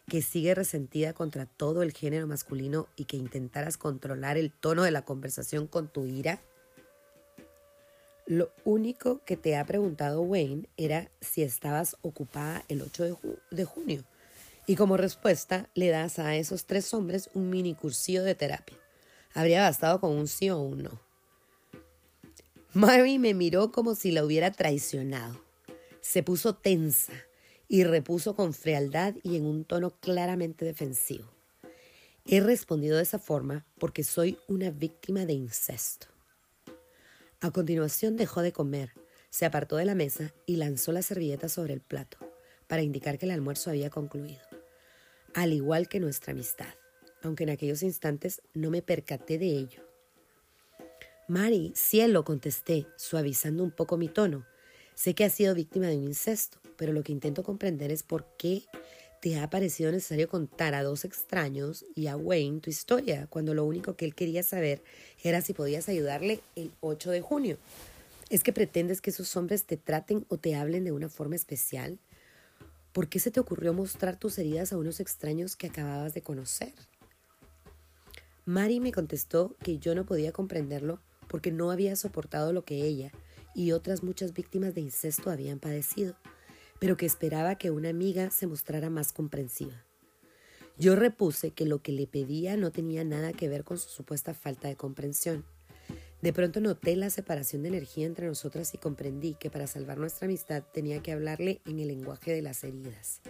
que sigue resentida contra todo el género masculino y que intentaras controlar el tono de la conversación con tu ira? Lo único que te ha preguntado Wayne era si estabas ocupada el 8 de, junio. Y como respuesta le das a esos tres hombres un mini cursillo de terapia. Habría bastado con un sí o un no. Mary me miró como si la hubiera traicionado. Se puso tensa y repuso con frialdad y en un tono claramente defensivo. He respondido de esa forma porque soy una víctima de incesto. A continuación dejó de comer, se apartó de la mesa y lanzó la servilleta sobre el plato para indicar que el almuerzo había concluido, al igual que nuestra amistad, aunque en aquellos instantes no me percaté de ello. Mari, cielo, contesté, suavizando un poco mi tono. Sé que has sido víctima de un incesto pero lo que intento comprender es por qué te ha parecido necesario contar a dos extraños y a Wayne tu historia, cuando lo único que él quería saber era si podías ayudarle el 8 de junio. ¿Es que pretendes que esos hombres te traten o te hablen de una forma especial? ¿Por qué se te ocurrió mostrar tus heridas a unos extraños que acababas de conocer? Mary me contestó que yo no podía comprenderlo porque no había soportado lo que ella y otras muchas víctimas de incesto habían padecido pero que esperaba que una amiga se mostrara más comprensiva. Yo repuse que lo que le pedía no tenía nada que ver con su supuesta falta de comprensión. De pronto noté la separación de energía entre nosotras y comprendí que para salvar nuestra amistad tenía que hablarle en el lenguaje de las heridas.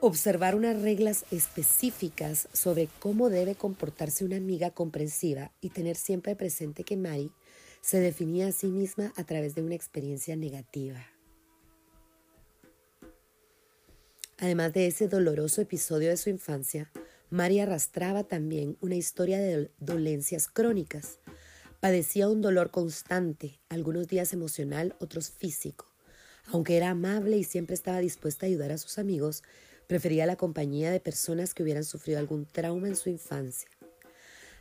Observar unas reglas específicas sobre cómo debe comportarse una amiga comprensiva y tener siempre presente que Mari se definía a sí misma a través de una experiencia negativa. Además de ese doloroso episodio de su infancia, María arrastraba también una historia de dolencias crónicas. Padecía un dolor constante, algunos días emocional, otros físico. Aunque era amable y siempre estaba dispuesta a ayudar a sus amigos, prefería la compañía de personas que hubieran sufrido algún trauma en su infancia.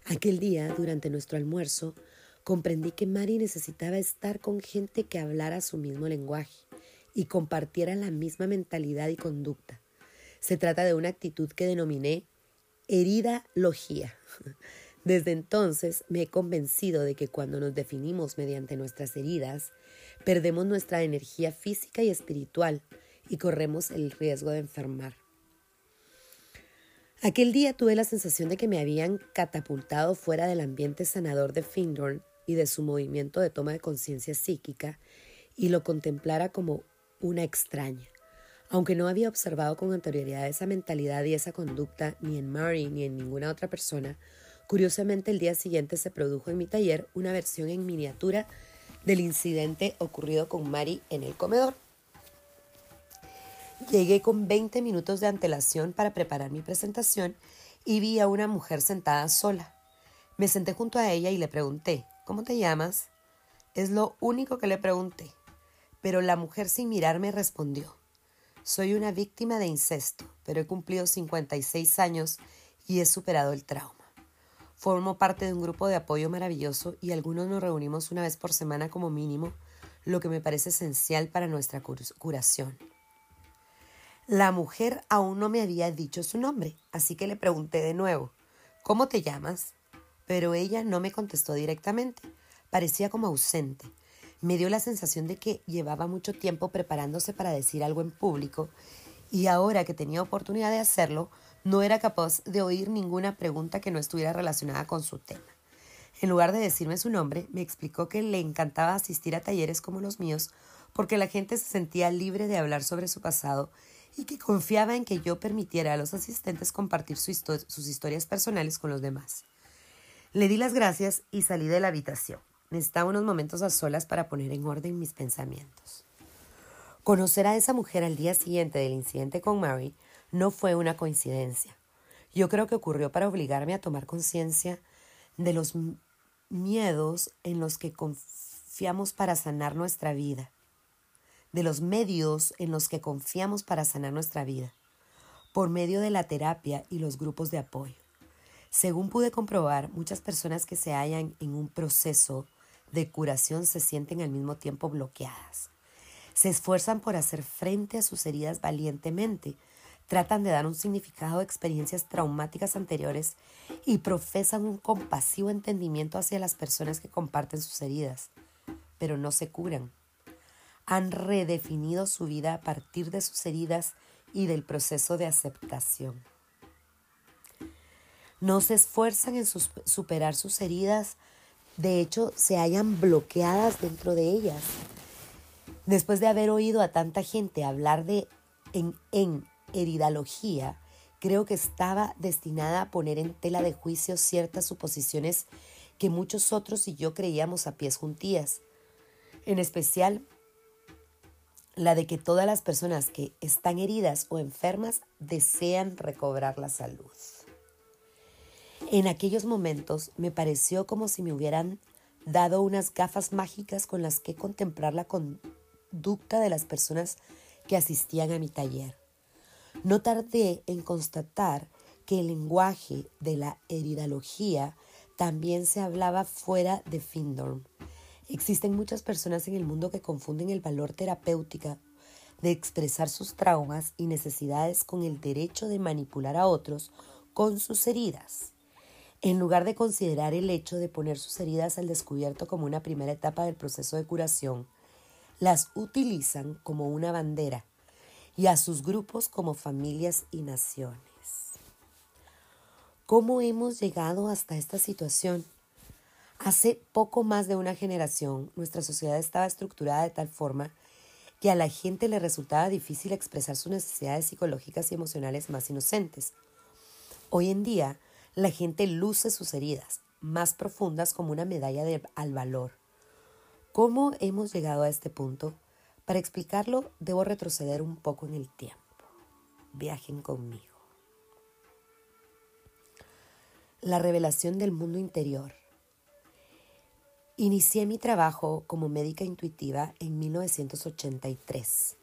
Aquel día, durante nuestro almuerzo, comprendí que Mari necesitaba estar con gente que hablara su mismo lenguaje y compartiera la misma mentalidad y conducta. Se trata de una actitud que denominé herida logía. Desde entonces me he convencido de que cuando nos definimos mediante nuestras heridas, perdemos nuestra energía física y espiritual y corremos el riesgo de enfermar. Aquel día tuve la sensación de que me habían catapultado fuera del ambiente sanador de Findorn y de su movimiento de toma de conciencia psíquica y lo contemplara como una extraña. Aunque no había observado con anterioridad esa mentalidad y esa conducta ni en Mary ni en ninguna otra persona, curiosamente el día siguiente se produjo en mi taller una versión en miniatura del incidente ocurrido con Mary en el comedor. Llegué con 20 minutos de antelación para preparar mi presentación y vi a una mujer sentada sola. Me senté junto a ella y le pregunté, ¿Cómo te llamas? Es lo único que le pregunté. Pero la mujer sin mirarme respondió, soy una víctima de incesto, pero he cumplido 56 años y he superado el trauma. Formo parte de un grupo de apoyo maravilloso y algunos nos reunimos una vez por semana como mínimo, lo que me parece esencial para nuestra curación. La mujer aún no me había dicho su nombre, así que le pregunté de nuevo, ¿cómo te llamas? pero ella no me contestó directamente. Parecía como ausente. Me dio la sensación de que llevaba mucho tiempo preparándose para decir algo en público y ahora que tenía oportunidad de hacerlo, no era capaz de oír ninguna pregunta que no estuviera relacionada con su tema. En lugar de decirme su nombre, me explicó que le encantaba asistir a talleres como los míos porque la gente se sentía libre de hablar sobre su pasado y que confiaba en que yo permitiera a los asistentes compartir sus historias personales con los demás. Le di las gracias y salí de la habitación. Necesitaba unos momentos a solas para poner en orden mis pensamientos. Conocer a esa mujer al día siguiente del incidente con Mary no fue una coincidencia. Yo creo que ocurrió para obligarme a tomar conciencia de los miedos en los que confiamos para sanar nuestra vida, de los medios en los que confiamos para sanar nuestra vida, por medio de la terapia y los grupos de apoyo. Según pude comprobar, muchas personas que se hallan en un proceso de curación se sienten al mismo tiempo bloqueadas. Se esfuerzan por hacer frente a sus heridas valientemente, tratan de dar un significado a experiencias traumáticas anteriores y profesan un compasivo entendimiento hacia las personas que comparten sus heridas, pero no se curan. Han redefinido su vida a partir de sus heridas y del proceso de aceptación no se esfuerzan en superar sus heridas, de hecho se hallan bloqueadas dentro de ellas. Después de haber oído a tanta gente hablar de en, en heridalogía, creo que estaba destinada a poner en tela de juicio ciertas suposiciones que muchos otros y yo creíamos a pies juntías. En especial, la de que todas las personas que están heridas o enfermas desean recobrar la salud. En aquellos momentos me pareció como si me hubieran dado unas gafas mágicas con las que contemplar la conducta de las personas que asistían a mi taller. No tardé en constatar que el lenguaje de la heridología también se hablaba fuera de Findorm. Existen muchas personas en el mundo que confunden el valor terapéutico de expresar sus traumas y necesidades con el derecho de manipular a otros con sus heridas en lugar de considerar el hecho de poner sus heridas al descubierto como una primera etapa del proceso de curación, las utilizan como una bandera y a sus grupos como familias y naciones. ¿Cómo hemos llegado hasta esta situación? Hace poco más de una generación, nuestra sociedad estaba estructurada de tal forma que a la gente le resultaba difícil expresar sus necesidades psicológicas y emocionales más inocentes. Hoy en día, la gente luce sus heridas más profundas como una medalla al valor. ¿Cómo hemos llegado a este punto? Para explicarlo, debo retroceder un poco en el tiempo. Viajen conmigo. La revelación del mundo interior. Inicié mi trabajo como médica intuitiva en 1983,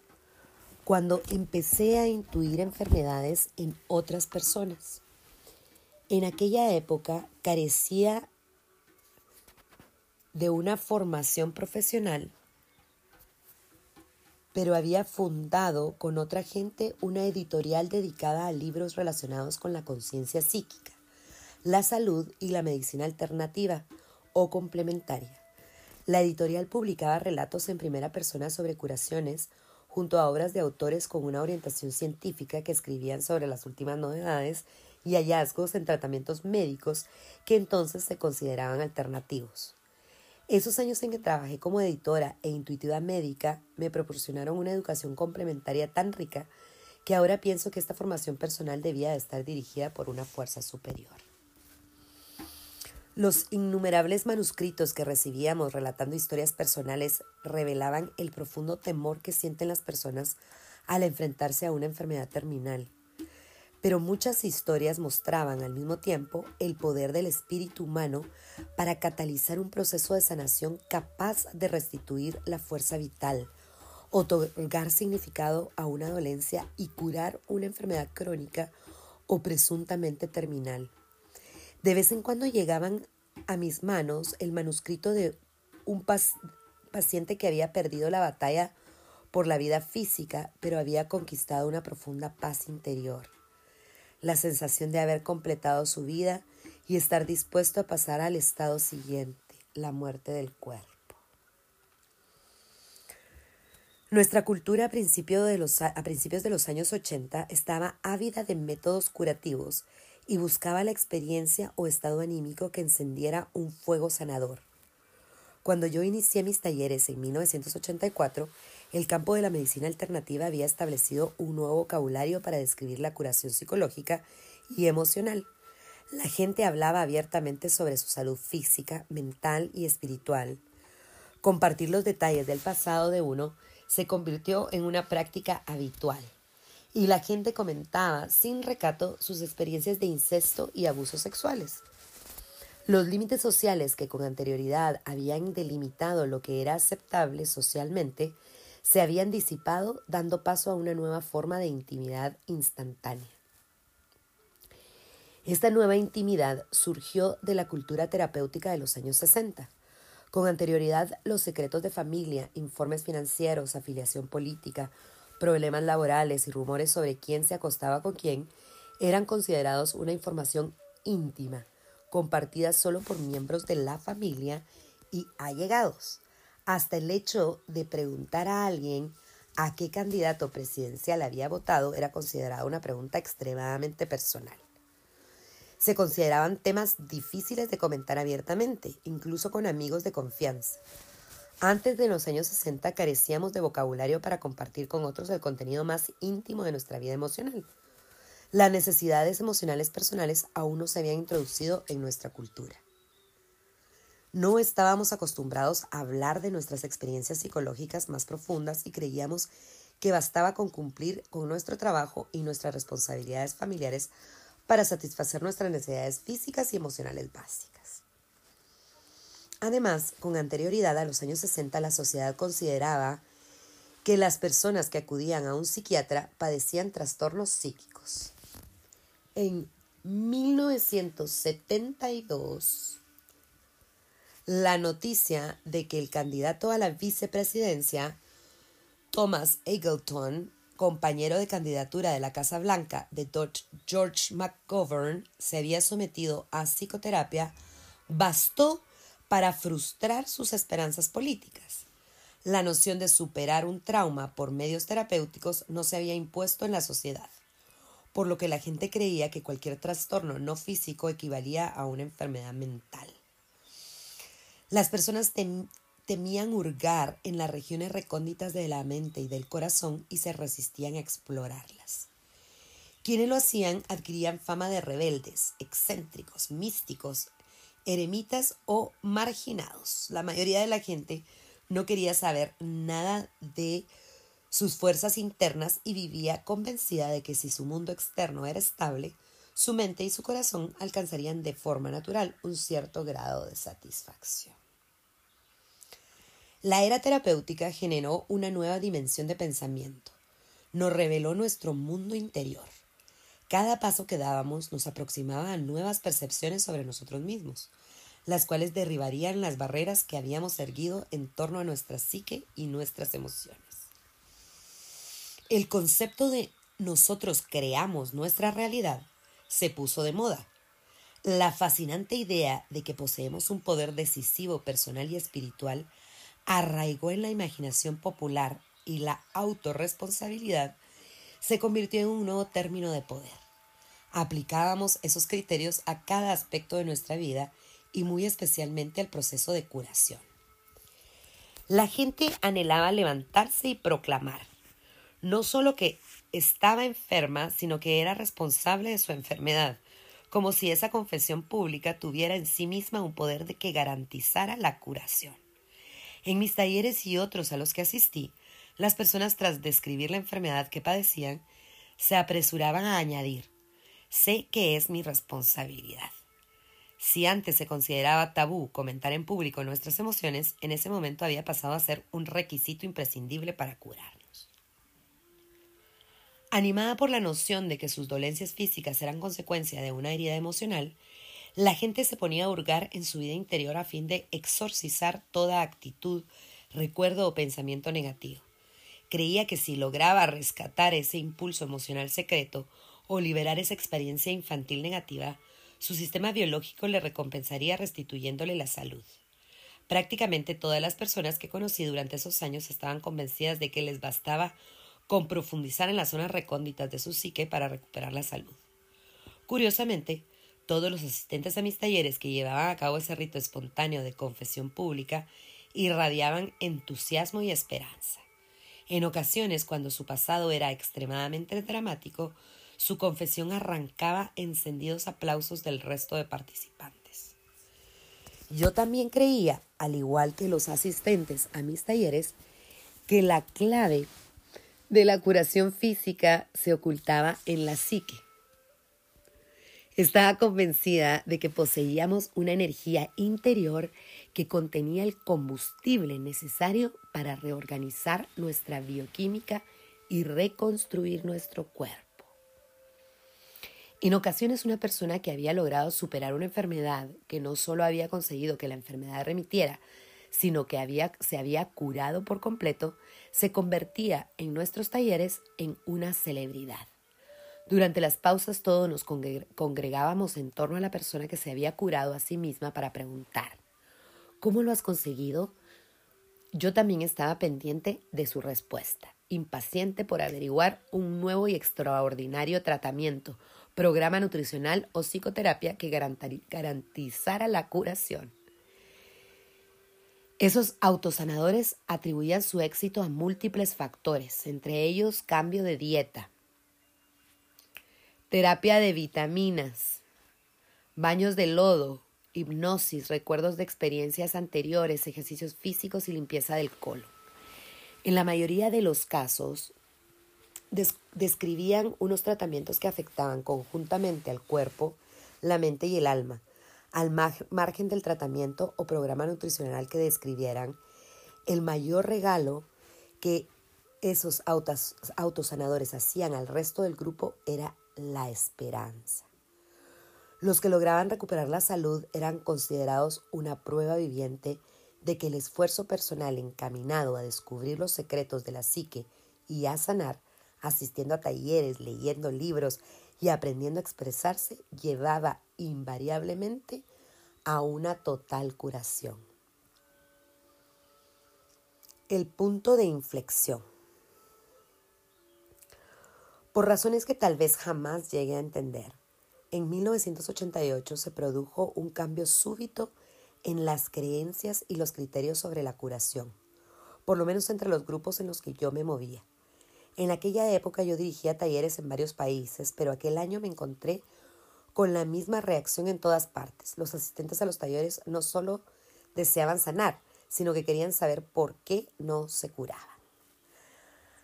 cuando empecé a intuir enfermedades en otras personas. En aquella época carecía de una formación profesional, pero había fundado con otra gente una editorial dedicada a libros relacionados con la conciencia psíquica, la salud y la medicina alternativa o complementaria. La editorial publicaba relatos en primera persona sobre curaciones, junto a obras de autores con una orientación científica que escribían sobre las últimas novedades y hallazgos en tratamientos médicos que entonces se consideraban alternativos. Esos años en que trabajé como editora e intuitiva médica me proporcionaron una educación complementaria tan rica que ahora pienso que esta formación personal debía de estar dirigida por una fuerza superior. Los innumerables manuscritos que recibíamos relatando historias personales revelaban el profundo temor que sienten las personas al enfrentarse a una enfermedad terminal. Pero muchas historias mostraban al mismo tiempo el poder del espíritu humano para catalizar un proceso de sanación capaz de restituir la fuerza vital, otorgar significado a una dolencia y curar una enfermedad crónica o presuntamente terminal. De vez en cuando llegaban a mis manos el manuscrito de un paciente que había perdido la batalla por la vida física, pero había conquistado una profunda paz interior. La sensación de haber completado su vida y estar dispuesto a pasar al estado siguiente, la muerte del cuerpo. Nuestra cultura a, de los, a principios de los años 80 estaba ávida de métodos curativos y buscaba la experiencia o estado anímico que encendiera un fuego sanador. Cuando yo inicié mis talleres en 1984, el campo de la medicina alternativa había establecido un nuevo vocabulario para describir la curación psicológica y emocional. La gente hablaba abiertamente sobre su salud física, mental y espiritual. Compartir los detalles del pasado de uno se convirtió en una práctica habitual y la gente comentaba sin recato sus experiencias de incesto y abusos sexuales. Los límites sociales que con anterioridad habían delimitado lo que era aceptable socialmente se habían disipado dando paso a una nueva forma de intimidad instantánea. Esta nueva intimidad surgió de la cultura terapéutica de los años 60. Con anterioridad, los secretos de familia, informes financieros, afiliación política, problemas laborales y rumores sobre quién se acostaba con quién eran considerados una información íntima, compartida solo por miembros de la familia y allegados, hasta el hecho de preguntar a alguien a qué candidato presidencial había votado era considerada una pregunta extremadamente personal. Se consideraban temas difíciles de comentar abiertamente, incluso con amigos de confianza, antes de los años 60 carecíamos de vocabulario para compartir con otros el contenido más íntimo de nuestra vida emocional. Las necesidades emocionales personales aún no se habían introducido en nuestra cultura. No estábamos acostumbrados a hablar de nuestras experiencias psicológicas más profundas y creíamos que bastaba con cumplir con nuestro trabajo y nuestras responsabilidades familiares para satisfacer nuestras necesidades físicas y emocionales básicas. Además, con anterioridad a los años 60, la sociedad consideraba que las personas que acudían a un psiquiatra padecían trastornos psíquicos. En 1972, la noticia de que el candidato a la vicepresidencia, Thomas Eagleton, compañero de candidatura de la Casa Blanca de George McGovern, se había sometido a psicoterapia, bastó para frustrar sus esperanzas políticas. La noción de superar un trauma por medios terapéuticos no se había impuesto en la sociedad, por lo que la gente creía que cualquier trastorno no físico equivalía a una enfermedad mental. Las personas temían hurgar en las regiones recónditas de la mente y del corazón y se resistían a explorarlas. Quienes lo hacían adquirían fama de rebeldes, excéntricos, místicos eremitas o marginados. La mayoría de la gente no quería saber nada de sus fuerzas internas y vivía convencida de que si su mundo externo era estable, su mente y su corazón alcanzarían de forma natural un cierto grado de satisfacción. La era terapéutica generó una nueva dimensión de pensamiento. Nos reveló nuestro mundo interior. Cada paso que dábamos nos aproximaba a nuevas percepciones sobre nosotros mismos, las cuales derribarían las barreras que habíamos erguido en torno a nuestra psique y nuestras emociones. El concepto de nosotros creamos nuestra realidad se puso de moda. La fascinante idea de que poseemos un poder decisivo personal y espiritual arraigó en la imaginación popular y la autorresponsabilidad se convirtió en un nuevo término de poder. Aplicábamos esos criterios a cada aspecto de nuestra vida y muy especialmente al proceso de curación. La gente anhelaba levantarse y proclamar, no solo que estaba enferma, sino que era responsable de su enfermedad, como si esa confesión pública tuviera en sí misma un poder de que garantizara la curación. En mis talleres y otros a los que asistí, las personas tras describir la enfermedad que padecían, se apresuraban a añadir, sé que es mi responsabilidad. Si antes se consideraba tabú comentar en público nuestras emociones, en ese momento había pasado a ser un requisito imprescindible para curarnos. Animada por la noción de que sus dolencias físicas eran consecuencia de una herida emocional, la gente se ponía a hurgar en su vida interior a fin de exorcizar toda actitud, recuerdo o pensamiento negativo. Creía que si lograba rescatar ese impulso emocional secreto o liberar esa experiencia infantil negativa, su sistema biológico le recompensaría restituyéndole la salud. Prácticamente todas las personas que conocí durante esos años estaban convencidas de que les bastaba con profundizar en las zonas recónditas de su psique para recuperar la salud. Curiosamente, todos los asistentes a mis talleres que llevaban a cabo ese rito espontáneo de confesión pública irradiaban entusiasmo y esperanza. En ocasiones, cuando su pasado era extremadamente dramático, su confesión arrancaba encendidos aplausos del resto de participantes. Yo también creía, al igual que los asistentes a mis talleres, que la clave de la curación física se ocultaba en la psique estaba convencida de que poseíamos una energía interior que contenía el combustible necesario para reorganizar nuestra bioquímica y reconstruir nuestro cuerpo. En ocasiones una persona que había logrado superar una enfermedad, que no solo había conseguido que la enfermedad remitiera, sino que se había curado por completo, se convertía en nuestros talleres en una celebridad. Durante las pausas todos nos congregábamos en torno a la persona que se había curado a sí misma para preguntar, ¿cómo lo has conseguido? Yo también estaba pendiente de su respuesta, impaciente por averiguar un nuevo y extraordinario tratamiento, programa nutricional o psicoterapia que garantizara la curación. Esos autosanadores atribuían su éxito a múltiples factores, entre ellos cambio de dieta, terapia de vitaminas, baños de lodo, hipnosis, recuerdos de experiencias anteriores, ejercicios físicos y limpieza del colon. En la mayoría de los casos, describían unos tratamientos que afectaban conjuntamente al cuerpo, la mente y el alma, al margen del tratamiento o programa nutricional que describieran, el mayor regalo que esos autosanadores hacían al resto del grupo era la esperanza. Los que lograban recuperar la salud eran considerados una prueba viviente de que el esfuerzo personal encaminado a descubrir los secretos de la psique y a sanar, asistiendo a talleres, leyendo libros y aprendiendo a expresarse, llevaba invariablemente a una total curación. El punto de inflexión. Por razones que tal vez jamás llegue a entender, en 1988 se produjo un cambio súbito en las creencias y los criterios sobre la curación, por lo menos entre los grupos en los que yo me movía. En aquella época yo dirigía talleres en varios países, pero aquel año me encontré con la misma reacción en todas partes. Los asistentes a los talleres no solo deseaban sanar, sino que querían saber por qué no se curaban.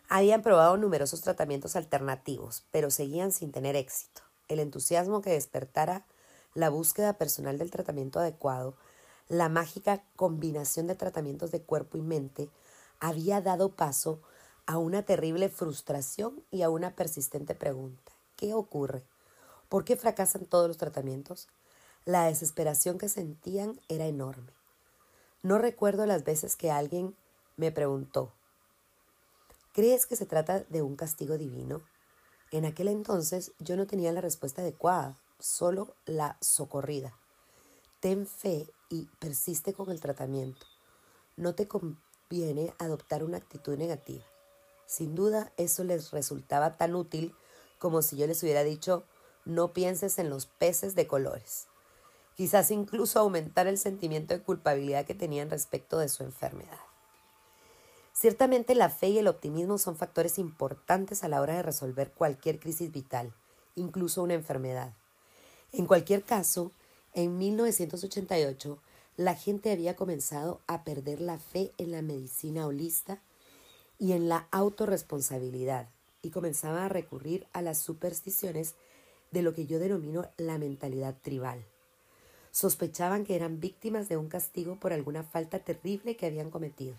Habían probado numerosos tratamientos alternativos, pero seguían sin tener éxito. El entusiasmo que despertara la búsqueda personal del tratamiento adecuado, la mágica combinación de tratamientos de cuerpo y mente había dado paso a una terrible frustración y a una persistente pregunta. ¿Qué ocurre? ¿Por qué fracasan todos los tratamientos? La desesperación que sentían era enorme. No recuerdo las veces que alguien me preguntó, ¿crees que se trata de un castigo divino? En aquel entonces yo no tenía la respuesta adecuada, solo la socorrida. Ten fe y persiste con el tratamiento. No te conviene adoptar una actitud negativa. Sin duda eso les resultaba tan útil como si yo les hubiera dicho no pienses en los peces de colores. Quizás incluso aumentar el sentimiento de culpabilidad que tenían respecto de su enfermedad. Ciertamente la fe y el optimismo son factores importantes a la hora de resolver cualquier crisis vital, incluso una enfermedad. En cualquier caso, en 1988, la gente había comenzado a perder la fe en la medicina holista y en la autorresponsabilidad y comenzaba a recurrir a las supersticiones de lo que yo denomino la mentalidad tribal. Sospechaban que eran víctimas de un castigo por alguna falta terrible que habían cometido.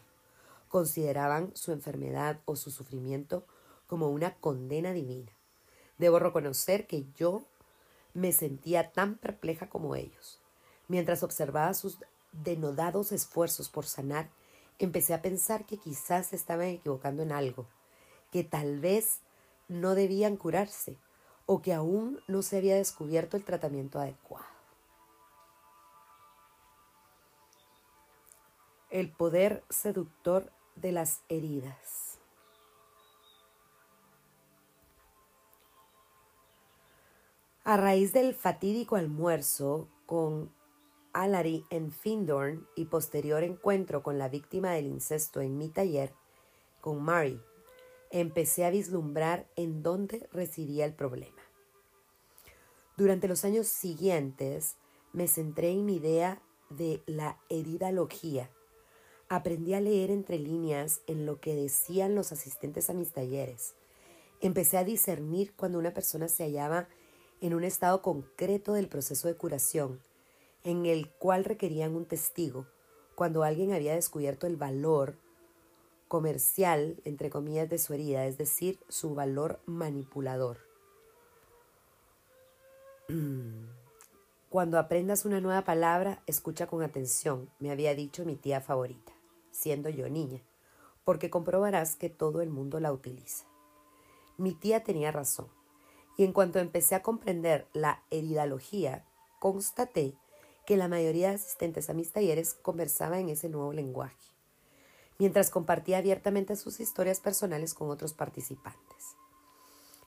Consideraban su enfermedad o su sufrimiento como una condena divina. Debo reconocer que yo me sentía tan perpleja como ellos. Mientras observaba sus denodados esfuerzos por sanar, empecé a pensar que quizás estaban equivocando en algo, que tal vez no debían curarse o que aún no se había descubierto el tratamiento adecuado. El poder seductor de las heridas. A raíz del fatídico almuerzo con Alary en Findorn y posterior encuentro con la víctima del incesto en mi taller, con Mary, empecé a vislumbrar en dónde residía el problema. Durante los años siguientes me centré en mi idea de la heridalogía. Aprendí a leer entre líneas en lo que decían los asistentes a mis talleres. Empecé a discernir cuando una persona se hallaba en un estado concreto del proceso de curación en el cual requerían un testigo cuando alguien había descubierto el valor comercial, entre comillas, de su herida, es decir, su valor manipulador. Cuando aprendas una nueva palabra, escucha con atención, me había dicho mi tía favorita, siendo yo niña, porque comprobarás que todo el mundo la utiliza. Mi tía tenía razón, y en cuanto empecé a comprender la heridalogía, constaté que la mayoría de asistentes a mis talleres conversaba en ese nuevo lenguaje, mientras compartía abiertamente sus historias personales con otros participantes.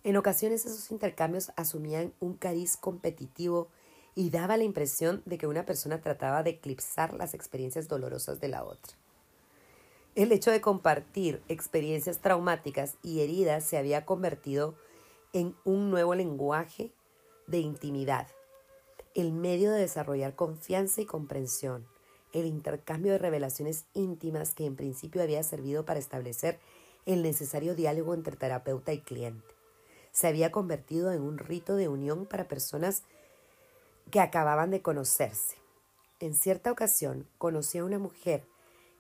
En ocasiones esos intercambios asumían un cariz competitivo y daba la impresión de que una persona trataba de eclipsar las experiencias dolorosas de la otra. El hecho de compartir experiencias traumáticas y heridas se había convertido en un nuevo lenguaje de intimidad el medio de desarrollar confianza y comprensión, el intercambio de revelaciones íntimas que en principio había servido para establecer el necesario diálogo entre terapeuta y cliente. Se había convertido en un rito de unión para personas que acababan de conocerse. En cierta ocasión conocí a una mujer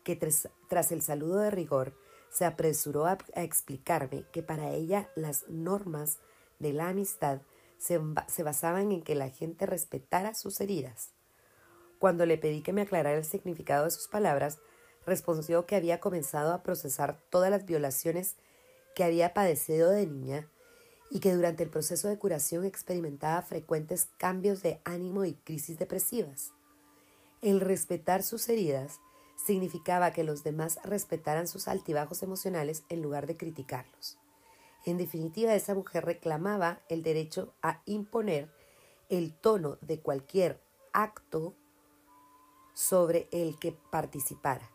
que tras, el saludo de rigor se apresuró a explicarme que para ella las normas de la amistad se, basaban en que la gente respetara sus heridas. Cuando le pedí que me aclarara el significado de sus palabras, respondió que había comenzado a procesar todas las violaciones que había padecido de niña y que durante el proceso de curación experimentaba frecuentes cambios de ánimo y crisis depresivas. El respetar sus heridas significaba que los demás respetaran sus altibajos emocionales en lugar de criticarlos. En definitiva, esa mujer reclamaba el derecho a imponer el tono de cualquier acto sobre el que participara.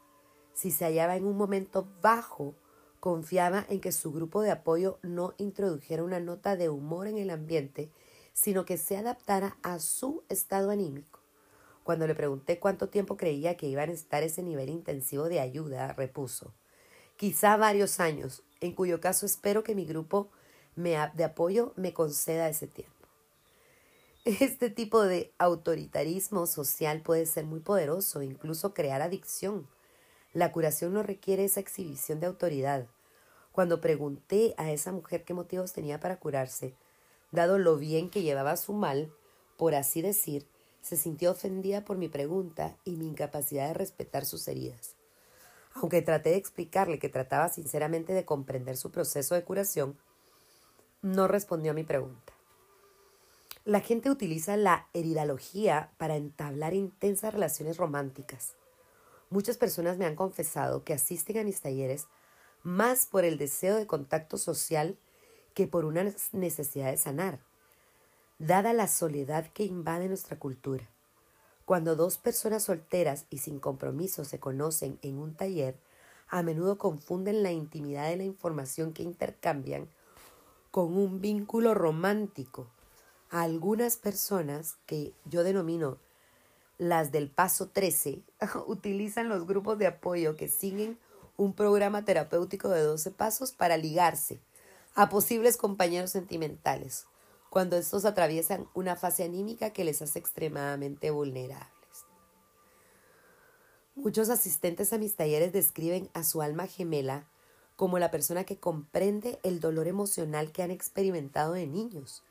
Si se hallaba en un momento bajo, confiaba en que su grupo de apoyo no introdujera una nota de humor en el ambiente, sino que se adaptara a su estado anímico. Cuando le pregunté cuánto tiempo creía que iba a necesitar ese nivel intensivo de ayuda, repuso quizá varios años, en cuyo caso espero que mi grupo de apoyo me conceda ese tiempo. Este tipo de autoritarismo social puede ser muy poderoso, incluso crear adicción. La curación no requiere esa exhibición de autoridad. Cuando pregunté a esa mujer qué motivos tenía para curarse, dado lo bien que llevaba su mal, por así decir, se sintió ofendida por mi pregunta y mi incapacidad de respetar sus heridas. Aunque traté de explicarle que trataba sinceramente de comprender su proceso de curación, no respondió a mi pregunta. La gente utiliza la heridalogía para entablar intensas relaciones románticas. Muchas personas me han confesado que asisten a mis talleres más por el deseo de contacto social que por una necesidad de sanar, dada la soledad que invade nuestra cultura. Cuando dos personas solteras y sin compromiso se conocen en un taller, a menudo confunden la intimidad de la información que intercambian con un vínculo romántico. algunas personas que yo denomino las del paso 13 utilizan los grupos de apoyo que siguen un programa terapéutico de 12 pasos para ligarse a posibles compañeros sentimentales cuando estos atraviesan una fase anímica que les hace extremadamente vulnerables. Muchos asistentes a mis talleres describen a su alma gemela como la persona que comprende el dolor emocional que han experimentado de niños.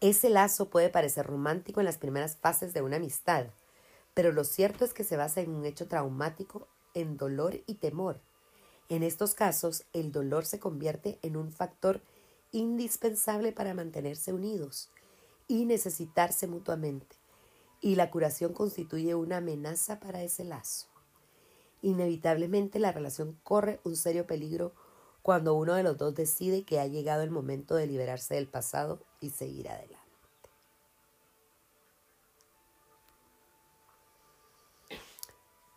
Ese lazo puede parecer romántico en las primeras fases de una amistad, pero lo cierto es que se basa en un hecho traumático, en dolor y temor. En estos casos, el dolor se convierte en un factor indispensable para mantenerse unidos y necesitarse mutuamente, y la curación constituye una amenaza para ese lazo. Inevitablemente la relación corre un serio peligro cuando uno de los dos decide que ha llegado el momento de liberarse del pasado y seguir adelante.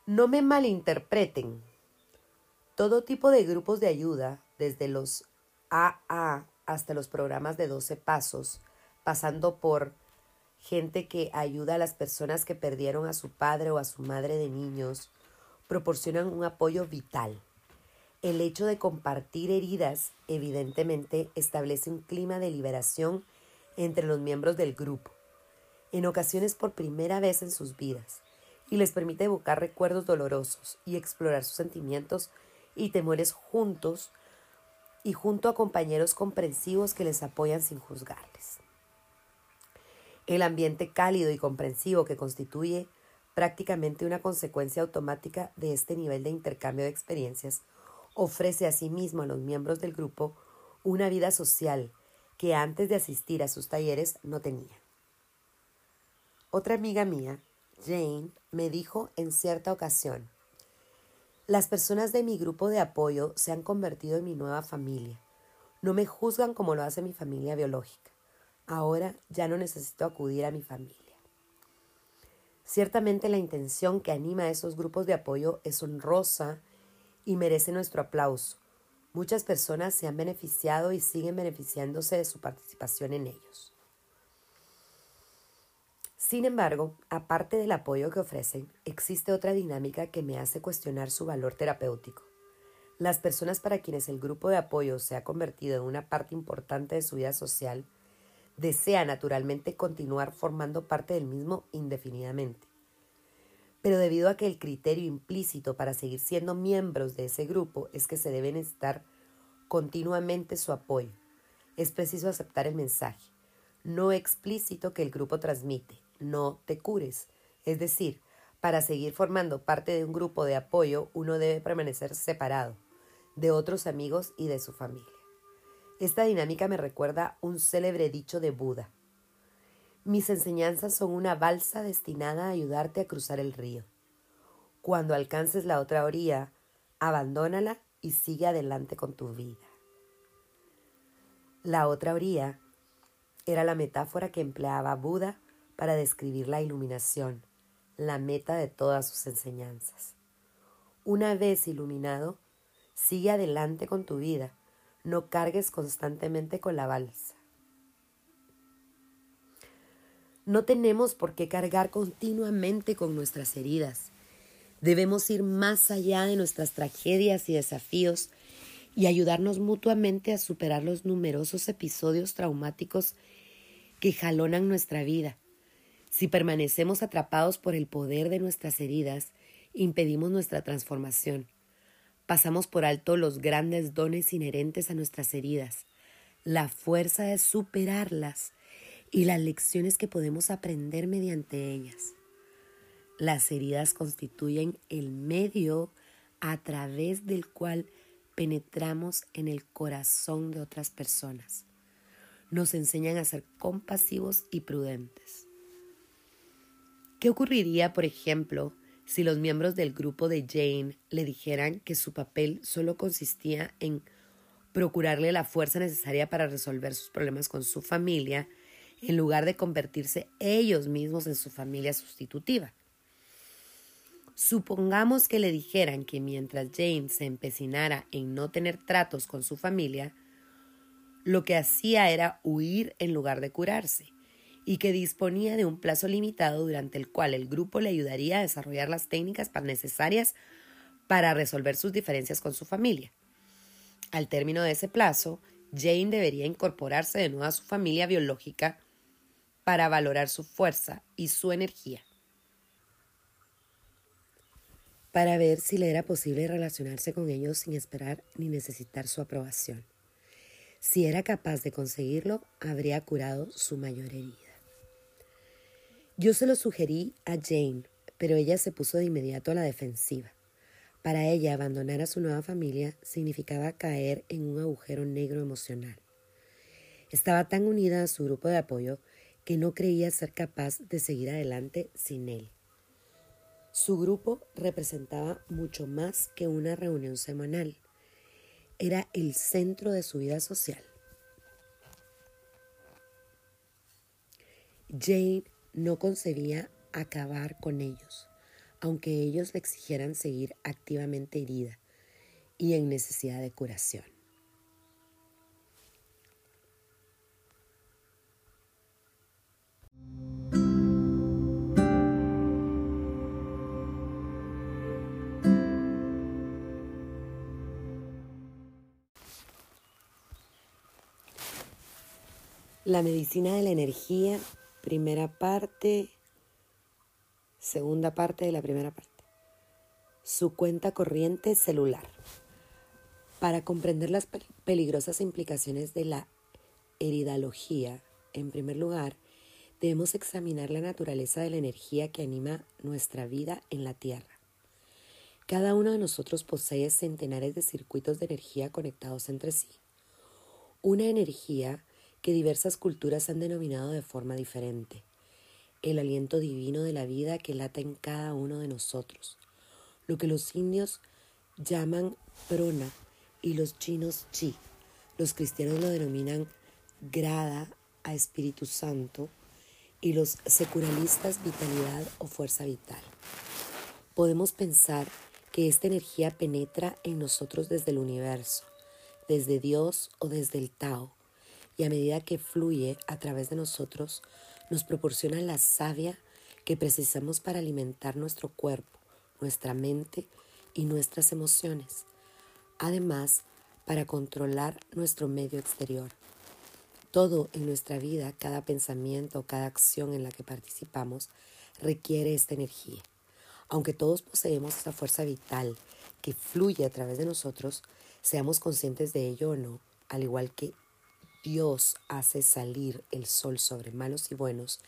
No me malinterpreten. Todo tipo de grupos de ayuda, desde los AA hasta los programas de 12 pasos, pasando por gente que ayuda a las personas que perdieron a su padre o a su madre de niños, proporcionan un apoyo vital. El hecho de compartir heridas evidentemente establece un clima de liberación entre los miembros del grupo, en ocasiones por primera vez en sus vidas, y les permite evocar recuerdos dolorosos y explorar sus sentimientos y temores juntos y junto a compañeros comprensivos que les apoyan sin juzgarles. El ambiente cálido y comprensivo que constituye prácticamente una consecuencia automática de este nivel de intercambio de experiencias, ofrece a sí mismo a los miembros del grupo una vida social que antes de asistir a sus talleres no tenía. Otra amiga mía, Jane, me dijo en cierta ocasión, las personas de mi grupo de apoyo se han convertido en mi nueva familia. No me juzgan como lo hace mi familia biológica. Ahora ya no necesito acudir a mi familia. Ciertamente la intención que anima a esos grupos de apoyo es honrosa y merece nuestro aplauso. Muchas personas se han beneficiado y siguen beneficiándose de su participación en ellos. Sin embargo, aparte del apoyo que ofrecen, existe otra dinámica que me hace cuestionar su valor terapéutico. Las personas para quienes el grupo de apoyo se ha convertido en una parte importante de su vida social desea naturalmente continuar formando parte del mismo indefinidamente. Pero debido a que el criterio implícito para seguir siendo miembros de ese grupo es que se deben estar continuamente su apoyo, es preciso aceptar el mensaje, no explícito que el grupo transmite, no te cures. Es decir, para seguir formando parte de un grupo de apoyo uno debe permanecer separado de otros amigos y de su familia. Esta dinámica me recuerda un célebre dicho de Buda. Mis enseñanzas son una balsa destinada a ayudarte a cruzar el río. Cuando alcances la otra orilla, abandónala y sigue adelante con tu vida. La otra orilla era la metáfora que empleaba Buda para describir la iluminación, la meta de todas sus enseñanzas. Una vez iluminado, sigue adelante con tu vida no cargues constantemente con la balsa. No tenemos por qué cargar continuamente con nuestras heridas. Debemos ir más allá de nuestras tragedias y desafíos y ayudarnos mutuamente a superar los numerosos episodios traumáticos que jalonan nuestra vida. Si permanecemos atrapados por el poder de nuestras heridas, impedimos nuestra transformación. Pasamos por alto los grandes dones inherentes a nuestras heridas, la fuerza de superarlas y las lecciones que podemos aprender mediante ellas. Las heridas constituyen el medio a través del cual penetramos en el corazón de otras personas. Nos enseñan a ser compasivos y prudentes. ¿Qué ocurriría, por ejemplo, si los miembros del grupo de Jane le dijeran que su papel solo consistía en procurarle la fuerza necesaria para resolver sus problemas con su familia, en lugar de convertirse ellos mismos en su familia sustitutiva? Supongamos que le dijeran que mientras Jane se empecinara en no tener tratos con su familia, lo que hacía era huir en lugar de curarse, y que disponía de un plazo limitado durante el cual el grupo le ayudaría a desarrollar las técnicas necesarias para resolver sus diferencias con su familia. Al término de ese plazo, Jane debería incorporarse de nuevo a su familia biológica para valorar su fuerza y su energía para ver si le era posible relacionarse con ellos sin esperar ni necesitar su aprobación. Si era capaz de conseguirlo, habría curado su mayor herida. Yo se lo sugerí a Jane, pero ella se puso de inmediato a la defensiva. Para ella, abandonar a su nueva familia significaba caer en un agujero negro emocional. Estaba tan unida a su grupo de apoyo que no creía ser capaz de seguir adelante sin él. Su grupo representaba mucho más que una reunión semanal. Era el centro de su vida social. Jane no concebía acabar con ellos, aunque ellos le exigieran seguir activamente herida y en necesidad de curación. La medicina de la energía, primera parte, segunda parte de la primera parte. Su cuenta corriente celular. Para comprender las peligrosas implicaciones de la heridalogía, en primer lugar, debemos examinar la naturaleza de la energía que anima nuestra vida en la Tierra. Cada uno de nosotros posee centenares de circuitos de energía conectados entre sí. Una energía que diversas culturas han denominado de forma diferente. El aliento divino de la vida que lata en cada uno de nosotros, lo que los indios llaman prona y los chinos chi. Los cristianos lo denominan grada a Espíritu Santo y los secularistas vitalidad o fuerza vital. Podemos pensar que esta energía penetra en nosotros desde el universo, desde Dios o desde el Tao, y a medida que fluye a través de nosotros, nos proporciona la savia que precisamos para alimentar nuestro cuerpo, nuestra mente y nuestras emociones. Además, para controlar nuestro medio exterior. Todo en nuestra vida, cada pensamiento, cada acción en la que participamos, requiere esta energía. Aunque todos poseemos esta fuerza vital que fluye a través de nosotros, seamos conscientes de ello o no, al igual que Dios hace salir el sol sobre malos y buenos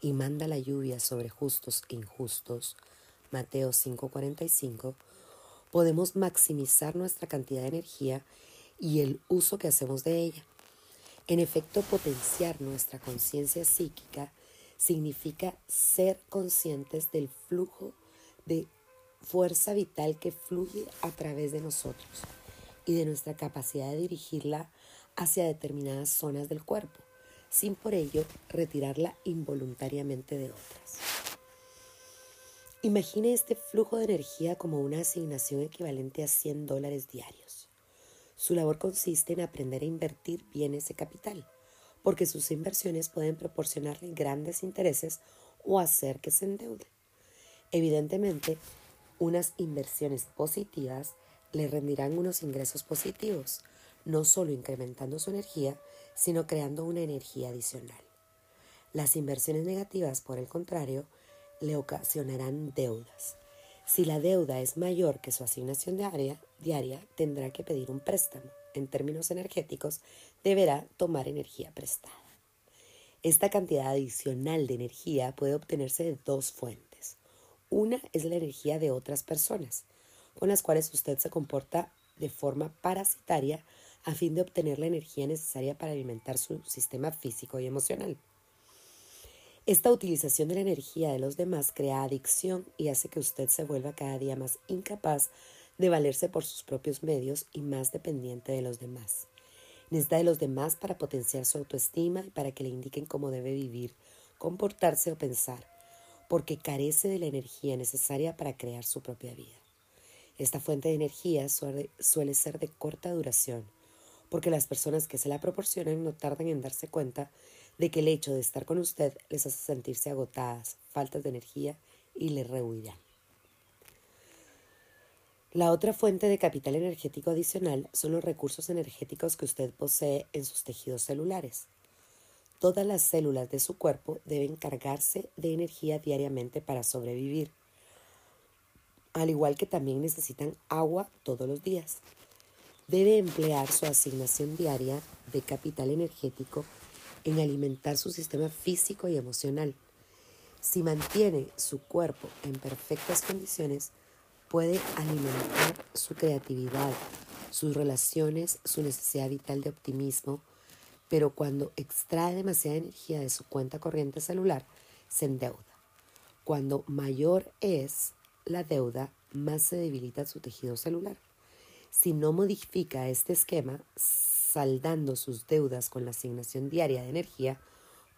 y manda la lluvia sobre justos e injustos, Mateo 5:45, podemos maximizar nuestra cantidad de energía y el uso que hacemos de ella. En efecto, potenciar nuestra conciencia psíquica significa ser conscientes del flujo de fuerza vital que fluye a través de nosotros y de nuestra capacidad de dirigirla hacia determinadas zonas del cuerpo, sin por ello retirarla involuntariamente de otras. Imagine este flujo de energía como una asignación equivalente a 100 dólares diarios. Su labor consiste en aprender a invertir bien ese capital, porque sus inversiones pueden proporcionarle grandes intereses o hacer que se endeude. Evidentemente, unas inversiones positivas le rendirán unos ingresos positivos, no solo incrementando su energía, sino creando una energía adicional. Las inversiones negativas, por el contrario, le ocasionarán deudas. Si la deuda es mayor que su asignación diaria, diaria, tendrá que pedir un préstamo. En términos energéticos, deberá tomar energía prestada. Esta cantidad adicional de energía puede obtenerse de dos fuentes. Una es la energía de otras personas, con las cuales usted se comporta de forma parasitaria a fin de obtener la energía necesaria para alimentar su sistema físico y emocional. Esta utilización de la energía de los demás crea adicción y hace que usted se vuelva cada día más incapaz de valerse por sus propios medios y más dependiente de los demás. Necesita de los demás para potenciar su autoestima y para que le indiquen cómo debe vivir, comportarse o pensar, porque carece de la energía necesaria para crear su propia vida. Esta fuente de energía suele, ser de corta duración, porque las personas que se la proporcionan no tardan en darse cuenta de que el hecho de estar con usted les hace sentirse agotadas, faltas de energía y le rehuirán. La otra fuente de capital energético adicional son los recursos energéticos que usted posee en sus tejidos celulares. Todas las células de su cuerpo deben cargarse de energía diariamente para sobrevivir, al igual que también necesitan agua todos los días. Debe emplear su asignación diaria de capital energético en alimentar su sistema físico y emocional. Si mantiene su cuerpo en perfectas condiciones, puede alimentar su creatividad, sus relaciones, su necesidad vital de optimismo, pero cuando extrae demasiada energía de su cuenta corriente celular, se endeuda. Cuando mayor es la deuda, más se debilita su tejido celular. Si no modifica este esquema, saldando sus deudas con la asignación diaria de energía,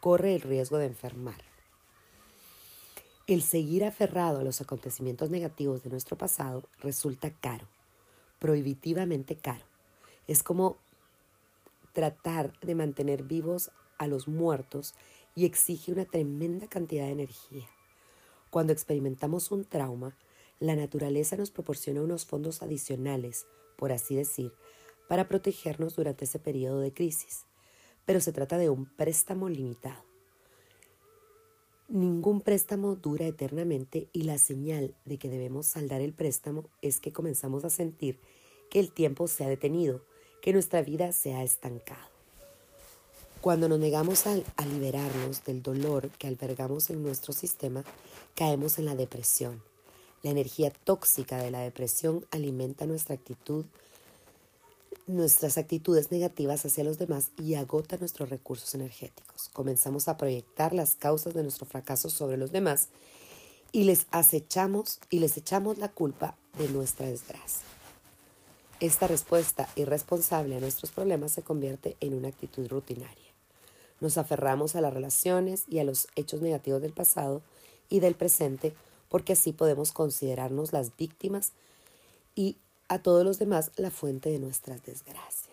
corre el riesgo de enfermar. El seguir aferrado a los acontecimientos negativos de nuestro pasado resulta caro, prohibitivamente caro. Es como tratar de mantener vivos a los muertos y exige una tremenda cantidad de energía. Cuando experimentamos un trauma, la naturaleza nos proporciona unos fondos adicionales, por así decir, para protegernos durante ese periodo de crisis, pero se trata de un préstamo limitado. Ningún préstamo dura eternamente y la señal de que debemos saldar el préstamo es que comenzamos a sentir que el tiempo se ha detenido, que nuestra vida se ha estancado. Cuando nos negamos a, a, liberarnos del dolor que albergamos en nuestro sistema, caemos en la depresión. La energía tóxica de la depresión alimenta nuestra actitud nuestras actitudes negativas hacia los demás y agota nuestros recursos energéticos. Comenzamos a proyectar las causas de nuestro fracaso sobre los demás y les acechamos y les echamos la culpa de nuestra desgracia. Esta respuesta irresponsable a nuestros problemas se convierte en una actitud rutinaria. Nos aferramos a las relaciones y a los hechos negativos del pasado y del presente porque así podemos considerarnos las víctimas y a todos los demás la fuente de nuestras desgracias.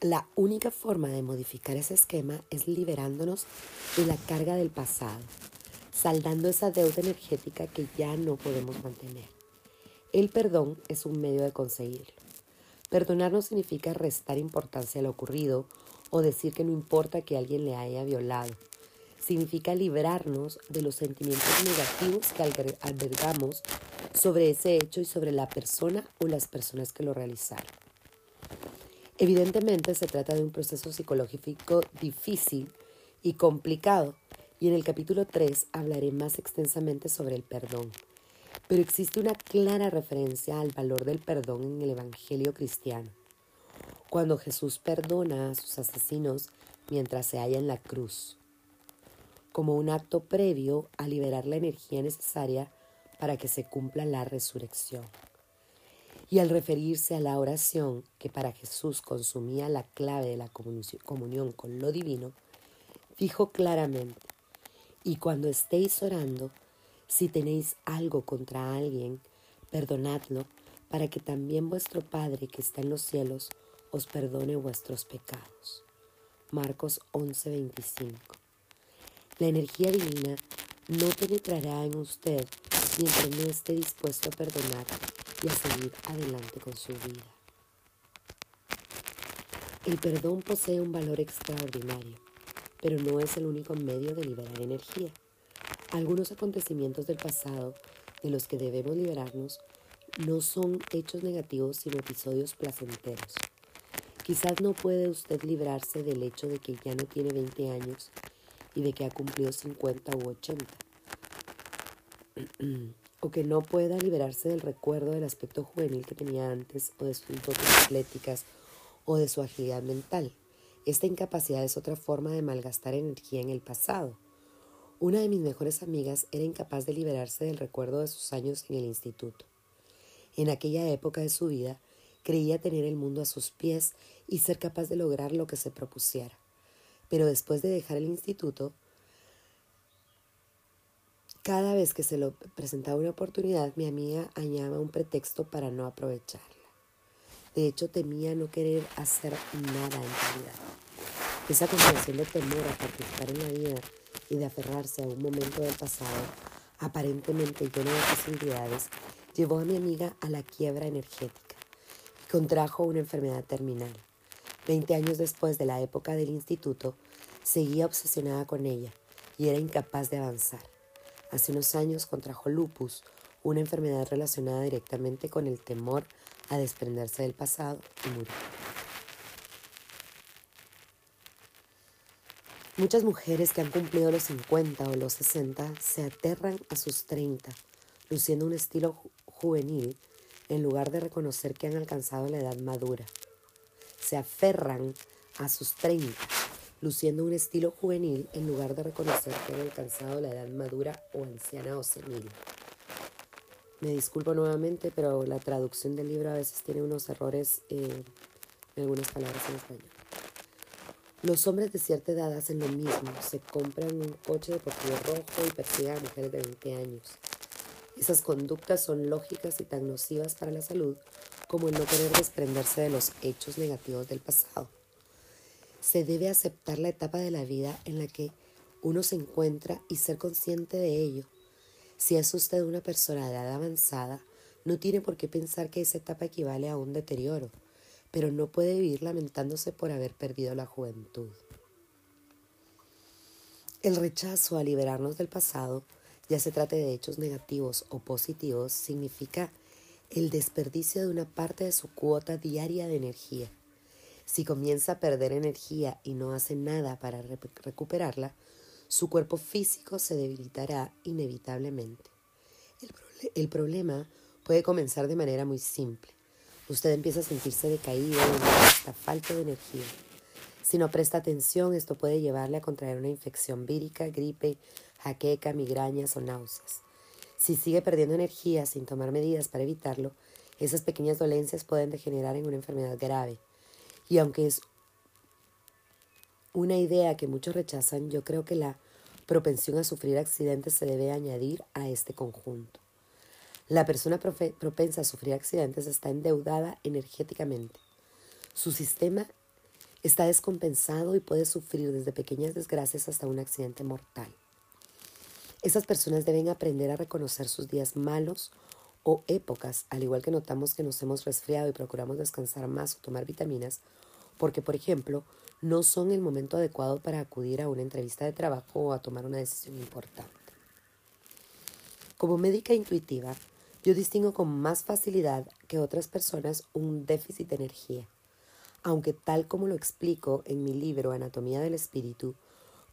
La única forma de modificar ese esquema es liberándonos de la carga del pasado, saldando esa deuda energética que ya no podemos mantener. El perdón es un medio de conseguirlo. Perdonar no significa restar importancia a lo ocurrido o decir que no importa que alguien le haya violado. Significa librarnos de los sentimientos negativos que albergamos sobre ese hecho y sobre la persona o las personas que lo realizaron. Evidentemente se trata de un proceso psicológico difícil y complicado y en el capítulo 3 hablaré más extensamente sobre el perdón. Pero existe una clara referencia al valor del perdón en el Evangelio cristiano. Cuando Jesús perdona a sus asesinos mientras se halla en la cruz, como un acto previo a liberar la energía necesaria para que se cumpla la resurrección. Y al referirse a la oración que para Jesús consumía la clave de la comunión con lo divino, dijo claramente, y cuando estéis orando, si tenéis algo contra alguien, perdonadlo, para que también vuestro Padre que está en los cielos os perdone vuestros pecados. Marcos 11:25. La energía divina no penetrará en usted mientras no esté dispuesto a perdonar y a seguir adelante con su vida. El perdón posee un valor extraordinario. pero no es el único medio de liberar energía. Algunos acontecimientos del pasado de los que debemos liberarnos no son hechos negativos, sino episodios placenteros. Quizás no puede usted librarse del hecho de que ya no tiene 20 años y de que ha cumplido 50 u 80. o que no pueda liberarse del recuerdo del aspecto juvenil que tenía antes o de sus dotes atléticas o de su agilidad mental. Esta incapacidad es otra forma de malgastar energía en el pasado. Una de mis mejores amigas era incapaz de liberarse del recuerdo de sus años en el instituto. En aquella época de su vida, creía tener el mundo a sus pies y ser capaz de lograr lo que se propusiera. Pero después de dejar el instituto, cada vez que se lo presentaba una oportunidad, mi amiga añadía un pretexto para no aprovecharla. De hecho, temía no querer hacer nada en realidad. Esa combinación de temor a participar en la vida y de aferrarse a un momento del pasado aparentemente lleno de posibilidades llevó a mi amiga a la quiebra energética y contrajo una enfermedad terminal. Veinte años después de la época del instituto, seguía obsesionada con ella y era incapaz de avanzar. Hace unos años contrajo lupus, una enfermedad relacionada directamente con el temor a desprenderse del pasado y murió. Muchas mujeres que han cumplido los 50 o los 60 se aterran a sus 30, luciendo un estilo juvenil en lugar de reconocer que han alcanzado la edad madura. Se aferran a sus 30, luciendo un estilo juvenil en lugar de reconocer que han alcanzado la edad madura o anciana o senil. Me disculpo nuevamente, pero la traducción del libro a veces tiene unos errores eh, en algunas palabras en español. Los hombres de cierta edad hacen lo mismo, se compran un coche deportivo rojo y persiguen a mujeres de 20 años. Esas conductas son lógicas y tan nocivas para la salud como el no querer desprenderse de los hechos negativos del pasado. Se debe aceptar la etapa de la vida en la que uno se encuentra y ser consciente de ello. Si es usted una persona de edad avanzada, no tiene por qué pensar que esa etapa equivale a un deterioro pero no puede vivir lamentándose por haber perdido la juventud. El rechazo a liberarnos del pasado, ya se trate de hechos negativos o positivos, significa el desperdicio de una parte de su cuota diaria de energía. Si comienza a perder energía y no hace nada para recuperarla, su cuerpo físico se debilitará inevitablemente. El, problema puede comenzar de manera muy simple usted empieza a sentirse decaído, hasta falta de energía. Si no presta atención, esto puede llevarle a contraer una infección vírica, gripe, jaqueca, migrañas o náuseas. Si sigue perdiendo energía sin tomar medidas para evitarlo, esas pequeñas dolencias pueden degenerar en una enfermedad grave. Y aunque es una idea que muchos rechazan, yo creo que la propensión a sufrir accidentes se debe añadir a este conjunto. La persona propensa a sufrir accidentes está endeudada energéticamente. Su sistema está descompensado y puede sufrir desde pequeñas desgracias hasta un accidente mortal. Esas personas deben aprender a reconocer sus días malos o épocas, al igual que notamos que nos hemos resfriado y procuramos descansar más o tomar vitaminas, porque, por ejemplo, no son el momento adecuado para acudir a una entrevista de trabajo o a tomar una decisión importante. Como médica intuitiva, yo distingo con más facilidad que otras personas un déficit de energía, aunque tal como lo explico en mi libro Anatomía del Espíritu,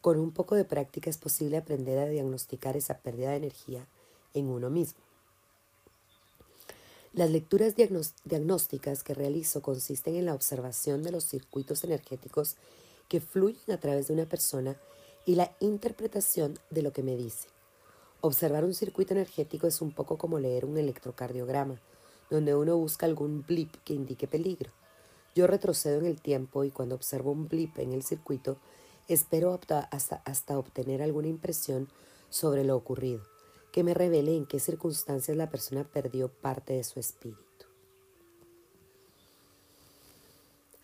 con un poco de práctica es posible aprender a diagnosticar esa pérdida de energía en uno mismo. Las lecturas diagnósticas que realizo consisten en la observación de los circuitos energéticos que fluyen a través de una persona y la interpretación de lo que me dice. Observar un circuito energético es un poco como leer un electrocardiograma, donde uno busca algún blip que indique peligro. Yo retrocedo en el tiempo y cuando observo un blip en el circuito, espero hasta, obtener alguna impresión sobre lo ocurrido, que me revele en qué circunstancias la persona perdió parte de su espíritu.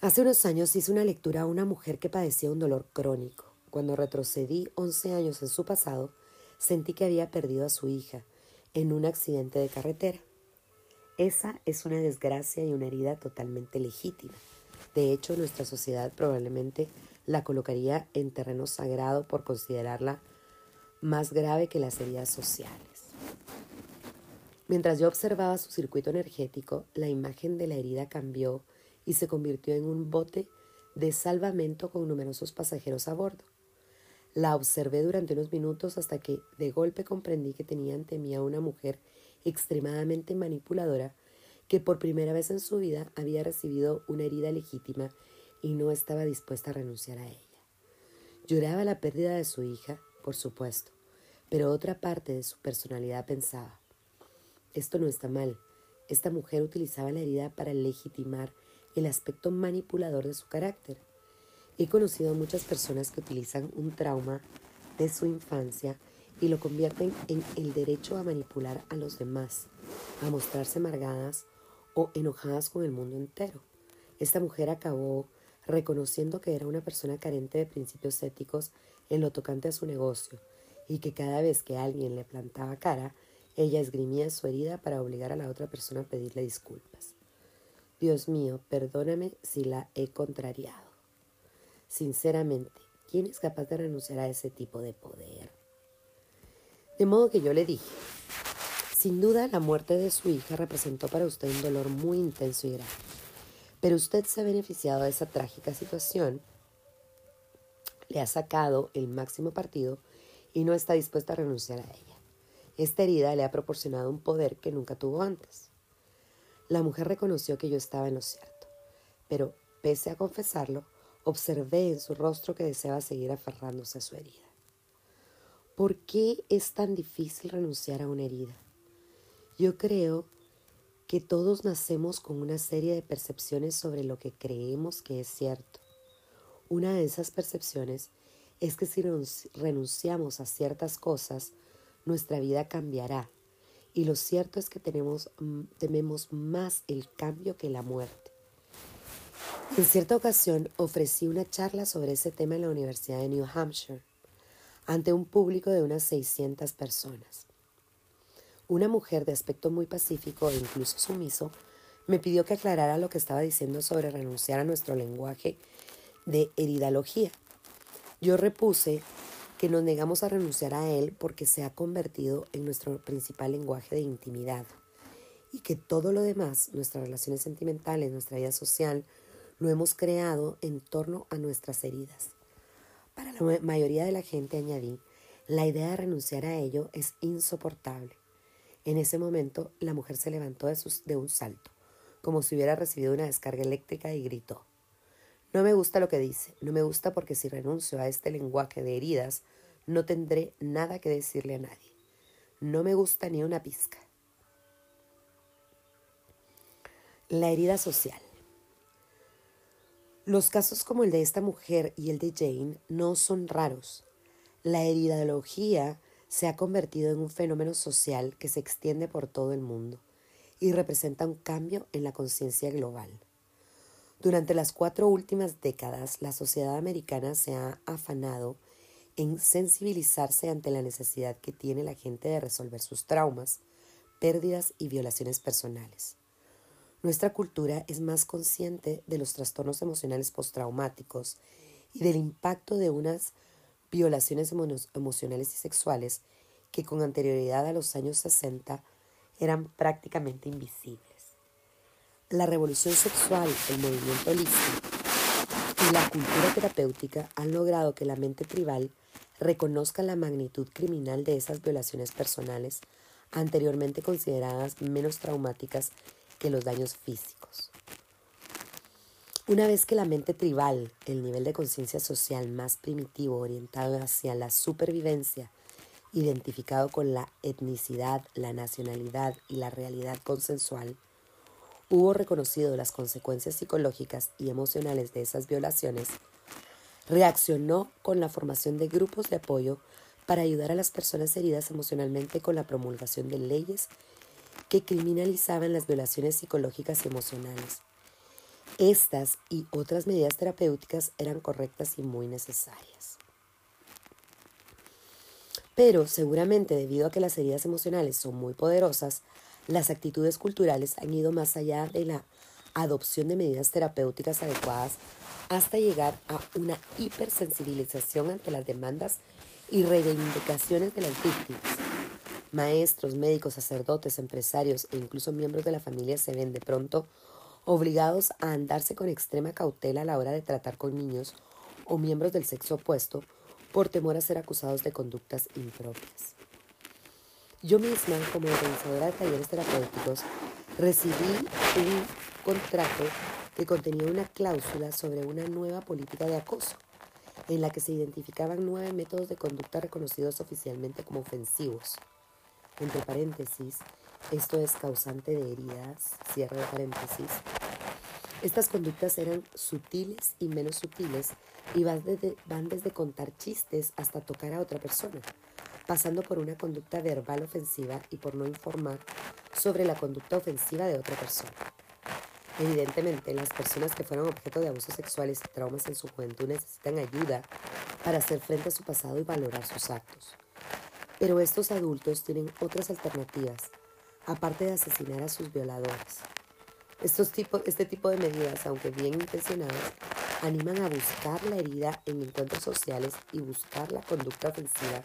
Hace unos años hice una lectura a una mujer que padecía un dolor crónico. Cuando retrocedí 11 años en su pasado, sentí que había perdido a su hija en un accidente de carretera. Esa es una desgracia y una herida totalmente legítima. De hecho, nuestra sociedad probablemente la colocaría en terreno sagrado por considerarla más grave que las heridas sociales. Mientras yo observaba su circuito energético, la imagen de la herida cambió y se convirtió en un bote de salvamento con numerosos pasajeros a bordo. La observé durante unos minutos hasta que de golpe comprendí que tenía ante mí a una mujer extremadamente manipuladora que por primera vez en su vida había recibido una herida legítima y no estaba dispuesta a renunciar a ella. Lloraba la pérdida de su hija, por supuesto, pero otra parte de su personalidad pensaba, esto no está mal, esta mujer utilizaba la herida para legitimar el aspecto manipulador de su carácter. He conocido a muchas personas que utilizan un trauma de su infancia y lo convierten en el derecho a manipular a los demás, a mostrarse amargadas o enojadas con el mundo entero. Esta mujer acabó reconociendo que era una persona carente de principios éticos en lo tocante a su negocio y que cada vez que alguien le plantaba cara, ella esgrimía su herida para obligar a la otra persona a pedirle disculpas. Dios mío, perdóname si la he contrariado. Sinceramente, ¿quién es capaz de renunciar a ese tipo de poder? De modo que yo le dije, sin duda la muerte de su hija representó para usted un dolor muy intenso y grave, pero usted se ha beneficiado de esa trágica situación, le ha sacado el máximo partido y no está dispuesta a renunciar a ella. Esta herida le ha proporcionado un poder que nunca tuvo antes. La mujer reconoció que yo estaba en lo cierto, pero, pese a confesarlo, observé en su rostro que deseaba seguir aferrándose a su herida. ¿Por qué es tan difícil renunciar a una herida? Yo creo que todos nacemos con una serie de percepciones sobre lo que creemos que es cierto. Una de esas percepciones es que si renunciamos a ciertas cosas, nuestra vida cambiará y lo cierto es que tenemos, mm, tememos más el cambio que la muerte. En cierta ocasión ofrecí una charla sobre ese tema en la Universidad de New Hampshire, ante un público de unas 600 personas. Una mujer de aspecto muy pacífico e incluso sumiso me pidió que aclarara lo que estaba diciendo sobre renunciar a nuestro lenguaje de heridalogía. Yo repuse que nos negamos a renunciar a él porque se ha convertido en nuestro principal lenguaje de intimidad y que todo lo demás, nuestras relaciones sentimentales, nuestra vida social, lo hemos creado en torno a nuestras heridas. Para la mayoría de la gente, añadí, la idea de renunciar a ello es insoportable. En ese momento, la mujer se levantó de, un salto, como si hubiera recibido una descarga eléctrica y gritó. No me gusta lo que dice, no me gusta porque si renuncio a este lenguaje de heridas, no tendré nada que decirle a nadie. No me gusta ni una pizca. La herida social. Los casos como el de esta mujer y el de Jane no son raros. La heridología se ha convertido en un fenómeno social que se extiende por todo el mundo y representa un cambio en la conciencia global. Durante las cuatro últimas décadas, la sociedad americana se ha afanado en sensibilizarse ante la necesidad que tiene la gente de resolver sus traumas, pérdidas y violaciones personales. Nuestra cultura es más consciente de los trastornos emocionales postraumáticos y del impacto de unas violaciones emocionales y sexuales que con anterioridad a los años 60 eran prácticamente invisibles. La revolución sexual, el movimiento holístico y la cultura terapéutica han logrado que la mente tribal reconozca la magnitud criminal de esas violaciones personales anteriormente consideradas menos traumáticas que los daños físicos. Una vez que la mente tribal, el nivel de conciencia social más primitivo orientado hacia la supervivencia, identificado con la etnicidad, la nacionalidad y la realidad consensual, hubo reconocido las consecuencias psicológicas y emocionales de esas violaciones, reaccionó con la formación de grupos de apoyo para ayudar a las personas heridas emocionalmente con la promulgación de leyes que criminalizaban las violaciones psicológicas y emocionales. Estas y otras medidas terapéuticas eran correctas y muy necesarias. Pero seguramente debido a que las heridas emocionales son muy poderosas, las actitudes culturales han ido más allá de la adopción de medidas terapéuticas adecuadas hasta llegar a una hipersensibilización ante las demandas y reivindicaciones de las víctimas. Maestros, médicos, sacerdotes, empresarios e incluso miembros de la familia se ven de pronto obligados a andarse con extrema cautela a la hora de tratar con niños o miembros del sexo opuesto por temor a ser acusados de conductas impropias. Yo misma, como organizadora de talleres terapéuticos, recibí un contrato que contenía una cláusula sobre una nueva política de acoso, en la que se identificaban nueve métodos de conducta reconocidos oficialmente como ofensivos. Entre paréntesis, esto es causante de heridas, cierre de paréntesis. Estas conductas eran sutiles y menos sutiles y van desde, van desde contar chistes hasta tocar a otra persona pasando por una conducta verbal ofensiva y por no informar sobre la conducta ofensiva de otra persona. Evidentemente, las personas que fueron objeto de abusos sexuales y traumas en su juventud necesitan ayuda para hacer frente a su pasado y valorar sus actos. Pero estos adultos tienen otras alternativas, aparte de asesinar a sus violadores. Estos este tipo de medidas, aunque bien intencionadas, animan a buscar la herida en encuentros sociales y buscar la conducta ofensiva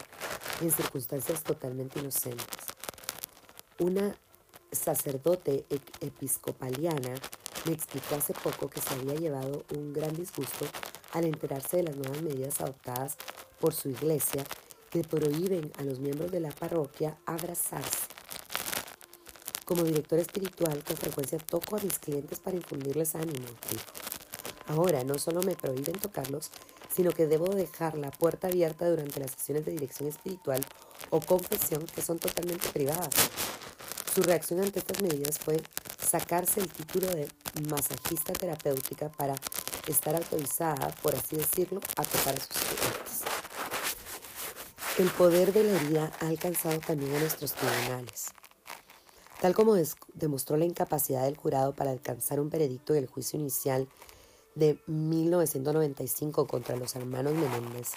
en circunstancias totalmente inocentes. Una sacerdote episcopaliana me explicó hace poco que se había llevado un gran disgusto al enterarse de las nuevas medidas adoptadas por su iglesia que prohíben a los miembros de la parroquia abrazarse. Como director espiritual, con frecuencia toco a mis clientes para infundirles ánimo, Ahora no solo me prohíben tocarlos, sino que debo dejar la puerta abierta durante las sesiones de dirección espiritual o confesión que son totalmente privadas. Su reacción ante estas medidas fue sacarse el título de masajista terapéutica para estar autorizada, por así decirlo, a tocar a sus clientes. El poder de la herida ha alcanzado también a nuestros tribunales. Tal como demostró la incapacidad del jurado para alcanzar un veredicto del juicio inicial de 1995 contra los hermanos Menéndez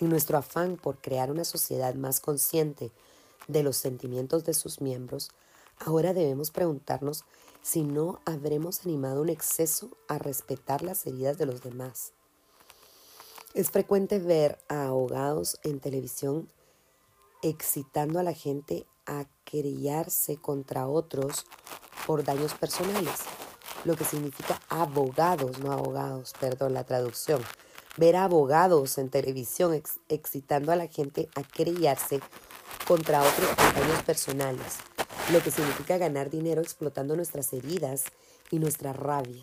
y nuestro afán por crear una sociedad más consciente de los sentimientos de sus miembros, ahora debemos preguntarnos si no habremos animado un exceso a respetar las heridas de los demás. Es frecuente ver a ahogados en televisión excitando a la gente a querellarse contra otros por daños personales lo que significa abogados, no abogados, perdón la traducción. Ver abogados en televisión excitando a la gente a querellarse contra otros compañeros personales, lo que significa ganar dinero explotando nuestras heridas y nuestra rabia.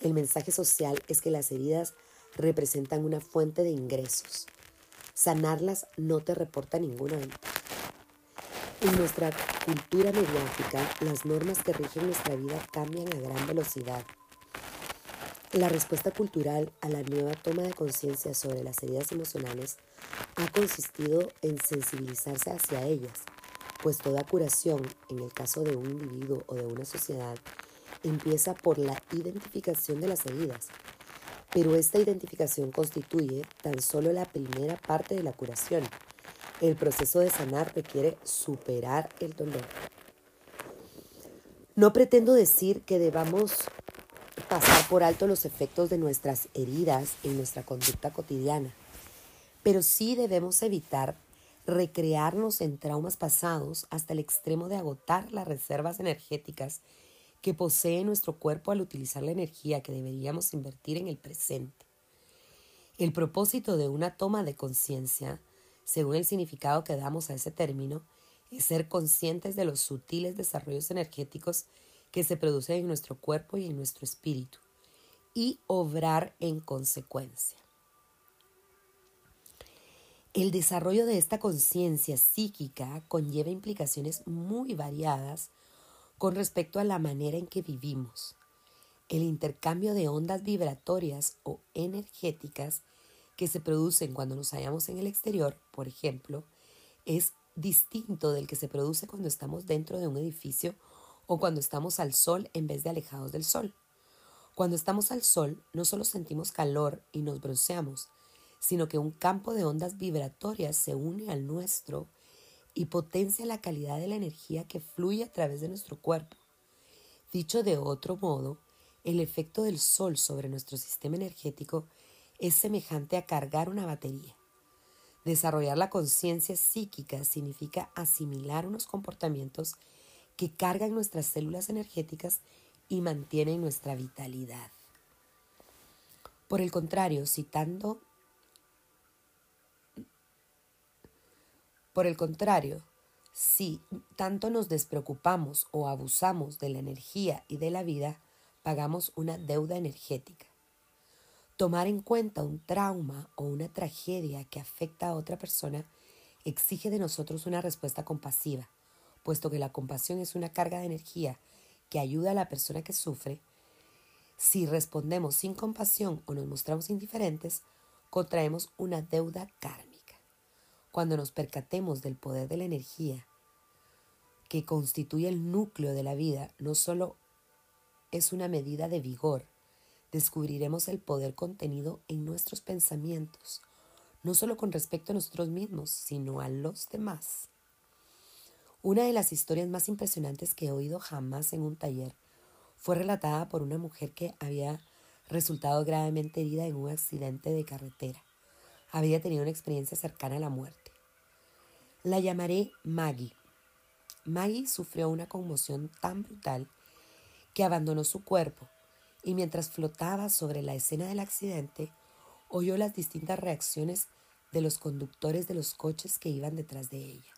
El mensaje social es que las heridas representan una fuente de ingresos. Sanarlas no te reporta ninguna ventaja. En nuestra cultura mediática, las normas que rigen nuestra vida cambian a gran velocidad. La respuesta cultural a la nueva toma de conciencia sobre las heridas emocionales ha consistido en sensibilizarse hacia ellas, pues toda curación, en el caso de un individuo o de una sociedad, empieza por la identificación de las heridas. Pero esta identificación constituye tan solo la primera parte de la curación el proceso de sanar requiere superar el dolor. No pretendo decir que debamos pasar por alto los efectos de nuestras heridas en nuestra conducta cotidiana, pero sí debemos evitar recrearnos en traumas pasados hasta el extremo de agotar las reservas energéticas que posee nuestro cuerpo al utilizar la energía que deberíamos invertir en el presente. El propósito de una toma de conciencia según el significado que damos a ese término, es ser conscientes de los sutiles desarrollos energéticos que se producen en nuestro cuerpo y en nuestro espíritu, y obrar en consecuencia. El desarrollo de esta conciencia psíquica conlleva implicaciones muy variadas con respecto a la manera en que vivimos. El intercambio de ondas vibratorias o energéticas que se producen cuando nos hallamos en el exterior, por ejemplo, es distinto del que se produce cuando estamos dentro de un edificio o cuando estamos al sol en vez de alejados del sol. Cuando estamos al sol, no solo sentimos calor y nos bronceamos, sino que un campo de ondas vibratorias se une al nuestro y potencia la calidad de la energía que fluye a través de nuestro cuerpo. Dicho de otro modo, El efecto del sol sobre nuestro sistema energético es semejante a cargar una batería. Desarrollar la conciencia psíquica significa asimilar unos comportamientos que cargan nuestras células energéticas y mantienen nuestra vitalidad. Por el contrario, citando Por el contrario, si tanto nos despreocupamos o abusamos de la energía y de la vida, pagamos una deuda energética. Tomar en cuenta un trauma o una tragedia que afecta a otra persona exige de nosotros una respuesta compasiva, puesto que la compasión es una carga de energía que ayuda a la persona que sufre. Si respondemos sin compasión o nos mostramos indiferentes, contraemos una deuda kármica. Cuando nos percatemos del poder de la energía que constituye el núcleo de la vida, no solo es una medida de vigor, descubriremos el poder contenido en nuestros pensamientos, no solo con respecto a nosotros mismos, sino a los demás. Una de las historias más impresionantes que he oído jamás en un taller fue relatada por una mujer que había resultado gravemente herida en un accidente de carretera. Había tenido una experiencia cercana a la muerte. La llamaré Maggie. Maggie sufrió una conmoción tan brutal que abandonó su cuerpo y mientras flotaba sobre la escena del accidente, oyó las distintas reacciones de los conductores de los coches que iban detrás de ella.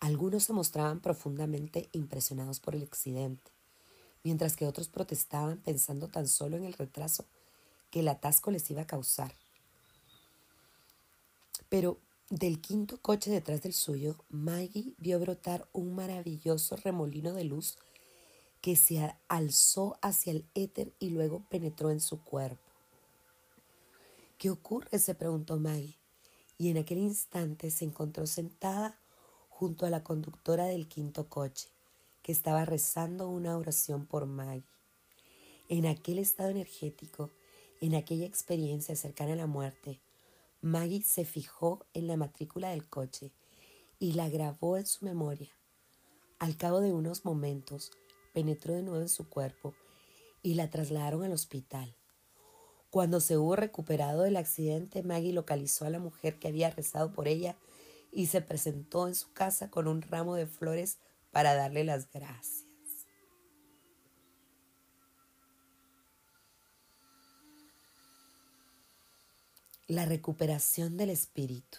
Algunos se mostraban profundamente impresionados por el accidente, mientras que otros protestaban pensando tan solo en el retraso que el atasco les iba a causar. Pero del quinto coche detrás del suyo, Maggie vio brotar un maravilloso remolino de luz que se alzó hacia el éter y luego penetró en su cuerpo. ¿Qué ocurre? se preguntó Maggie, y en aquel instante se encontró sentada junto a la conductora del quinto coche, que estaba rezando una oración por Maggie. En aquel estado energético, en aquella experiencia cercana a la muerte, Maggie se fijó en la matrícula del coche y la grabó en su memoria. Al cabo de unos momentos, penetró de nuevo en su cuerpo y la trasladaron al hospital. Cuando se hubo recuperado del accidente, Maggie localizó a la mujer que había rezado por ella y se presentó en su casa con un ramo de flores para darle las gracias. La recuperación del espíritu.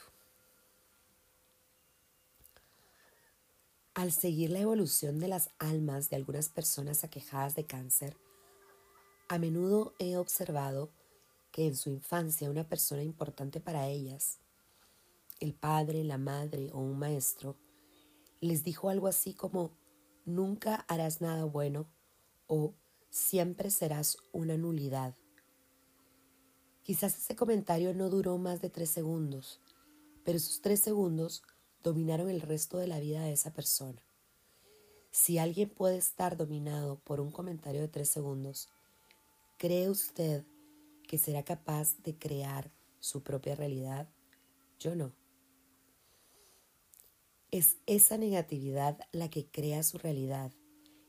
Al seguir la evolución de las almas de algunas personas aquejadas de cáncer, a menudo he observado que en su infancia una persona importante para ellas, el padre, la madre o un maestro, les dijo algo así como nunca harás nada bueno o siempre serás una nulidad Quizás ese comentario no duró más de tres segundos, pero esos tres segundos dominaron el resto de la vida de esa persona. Si alguien puede estar dominado por un comentario de tres segundos, ¿cree usted que será capaz de crear su propia realidad? Yo no. Es esa negatividad la que crea su realidad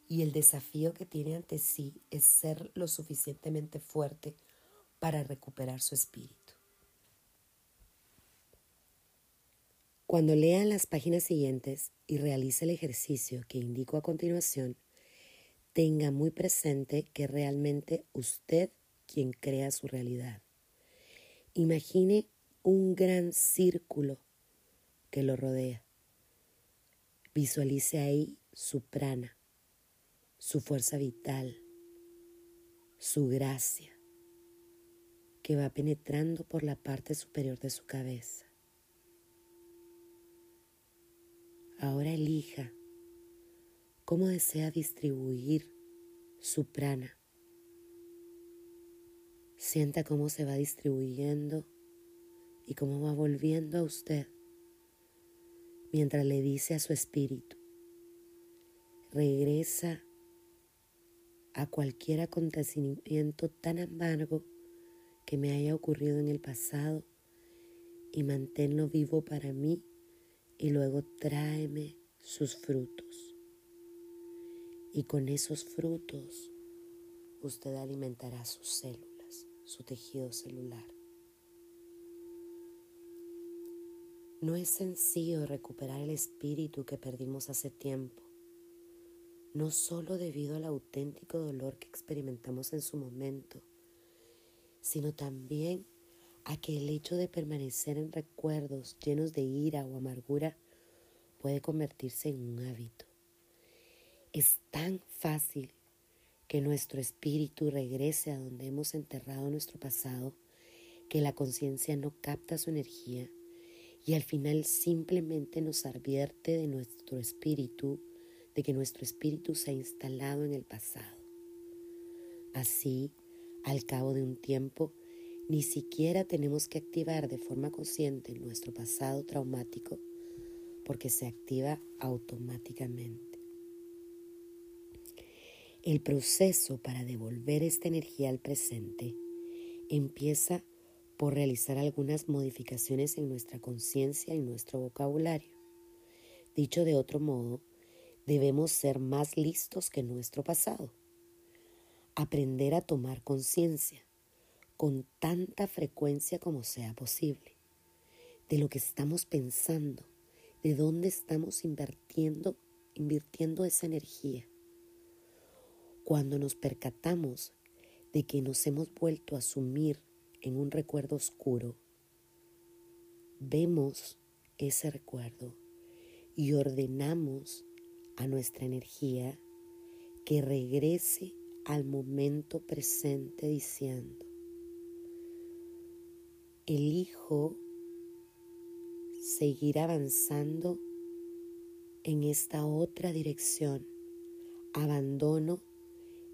y el desafío que tiene ante sí es ser lo suficientemente fuerte para recuperar su espíritu. Cuando lea las páginas siguientes y realice el ejercicio que indico a continuación, tenga muy presente que realmente usted quien crea su realidad. Imagine un gran círculo que lo rodea. Visualice ahí su prana, su fuerza vital, su gracia, que va penetrando por la parte superior de su cabeza. Ahora elija cómo desea distribuir su prana. Sienta cómo se va distribuyendo y cómo va volviendo a usted mientras le dice a su espíritu, regresa a cualquier acontecimiento tan amargo que me haya ocurrido en el pasado y manténlo vivo para mí y luego tráeme sus frutos. Y con esos frutos usted alimentará sus células, su tejido celular. No es sencillo recuperar el espíritu que perdimos hace tiempo, no solo debido al auténtico dolor que experimentamos en su momento, sino también a que el hecho de permanecer en recuerdos llenos de ira o amargura puede convertirse en un hábito. Es tan fácil que nuestro espíritu regrese a donde hemos enterrado nuestro pasado, que la conciencia no capta su energía y al final simplemente nos advierte de nuestro espíritu, de que nuestro espíritu se ha instalado en el pasado. Así, al cabo de un tiempo, ni siquiera tenemos que activar de forma consciente nuestro pasado traumático porque se activa automáticamente. El proceso para devolver esta energía al presente empieza por realizar algunas modificaciones en nuestra conciencia y nuestro vocabulario. Dicho de otro modo, debemos ser más listos que nuestro pasado. Aprender a tomar conciencia con tanta frecuencia como sea posible, de lo que estamos pensando, de dónde estamos invirtiendo, esa energía. Cuando nos percatamos de que nos hemos vuelto a sumir en un recuerdo oscuro, vemos ese recuerdo y ordenamos a nuestra energía que regrese al momento presente diciendo, elijo seguir avanzando en esta otra dirección. Abandono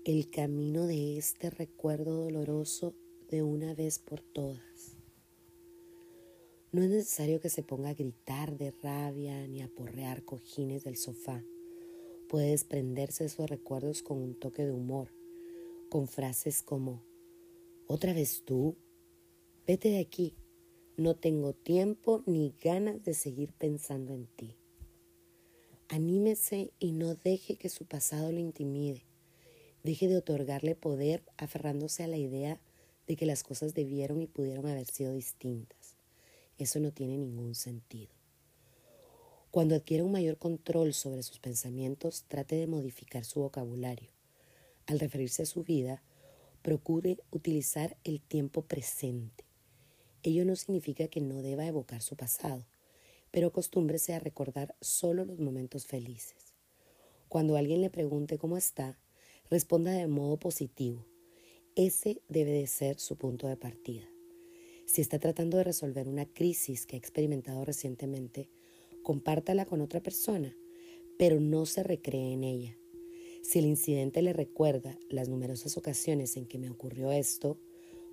el camino de este recuerdo doloroso de una vez por todas. No es necesario que se ponga a gritar de rabia ni a porrear cojines del sofá. Puede desprenderse de esos recuerdos con un toque de humor, con frases como, ¿otra vez tú? Vete de aquí, no tengo tiempo ni ganas de seguir pensando en ti. Anímese y no deje que su pasado lo intimide. Deje de otorgarle poder aferrándose a la idea de que las cosas debieron y pudieron haber sido distintas. Eso no tiene ningún sentido. Cuando adquiere un mayor control sobre sus pensamientos, trate de modificar su vocabulario. Al referirse a su vida, procure utilizar el tiempo presente Ello no significa que no deba evocar su pasado, pero acostúmbrese a recordar solo los momentos felices. Cuando alguien le pregunte cómo está, responda de modo positivo. Ese debe de ser su punto de partida. Si está tratando de resolver una crisis que ha experimentado recientemente, compártala con otra persona, pero no se recree en ella. Si el incidente le recuerda las numerosas ocasiones en que me ocurrió esto,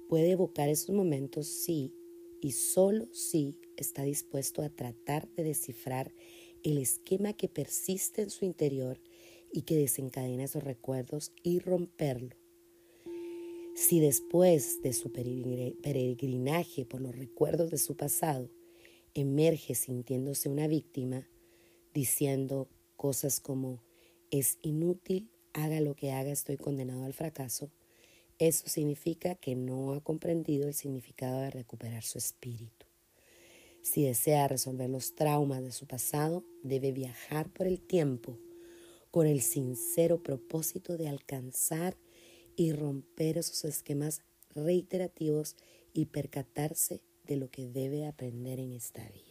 puede evocar esos momentos si y solo si está dispuesto a tratar de descifrar el esquema que persiste en su interior y que desencadena esos recuerdos y romperlo. Si después de su peregrinaje por los recuerdos de su pasado emerge sintiéndose una víctima, diciendo cosas como es inútil, haga lo que haga, estoy condenado al fracaso, eso significa que no ha comprendido el significado de recuperar su espíritu. Si desea resolver los traumas de su pasado, debe viajar por el tiempo con el sincero propósito de alcanzar y romper esos esquemas reiterativos y percatarse de lo que debe aprender en esta vida.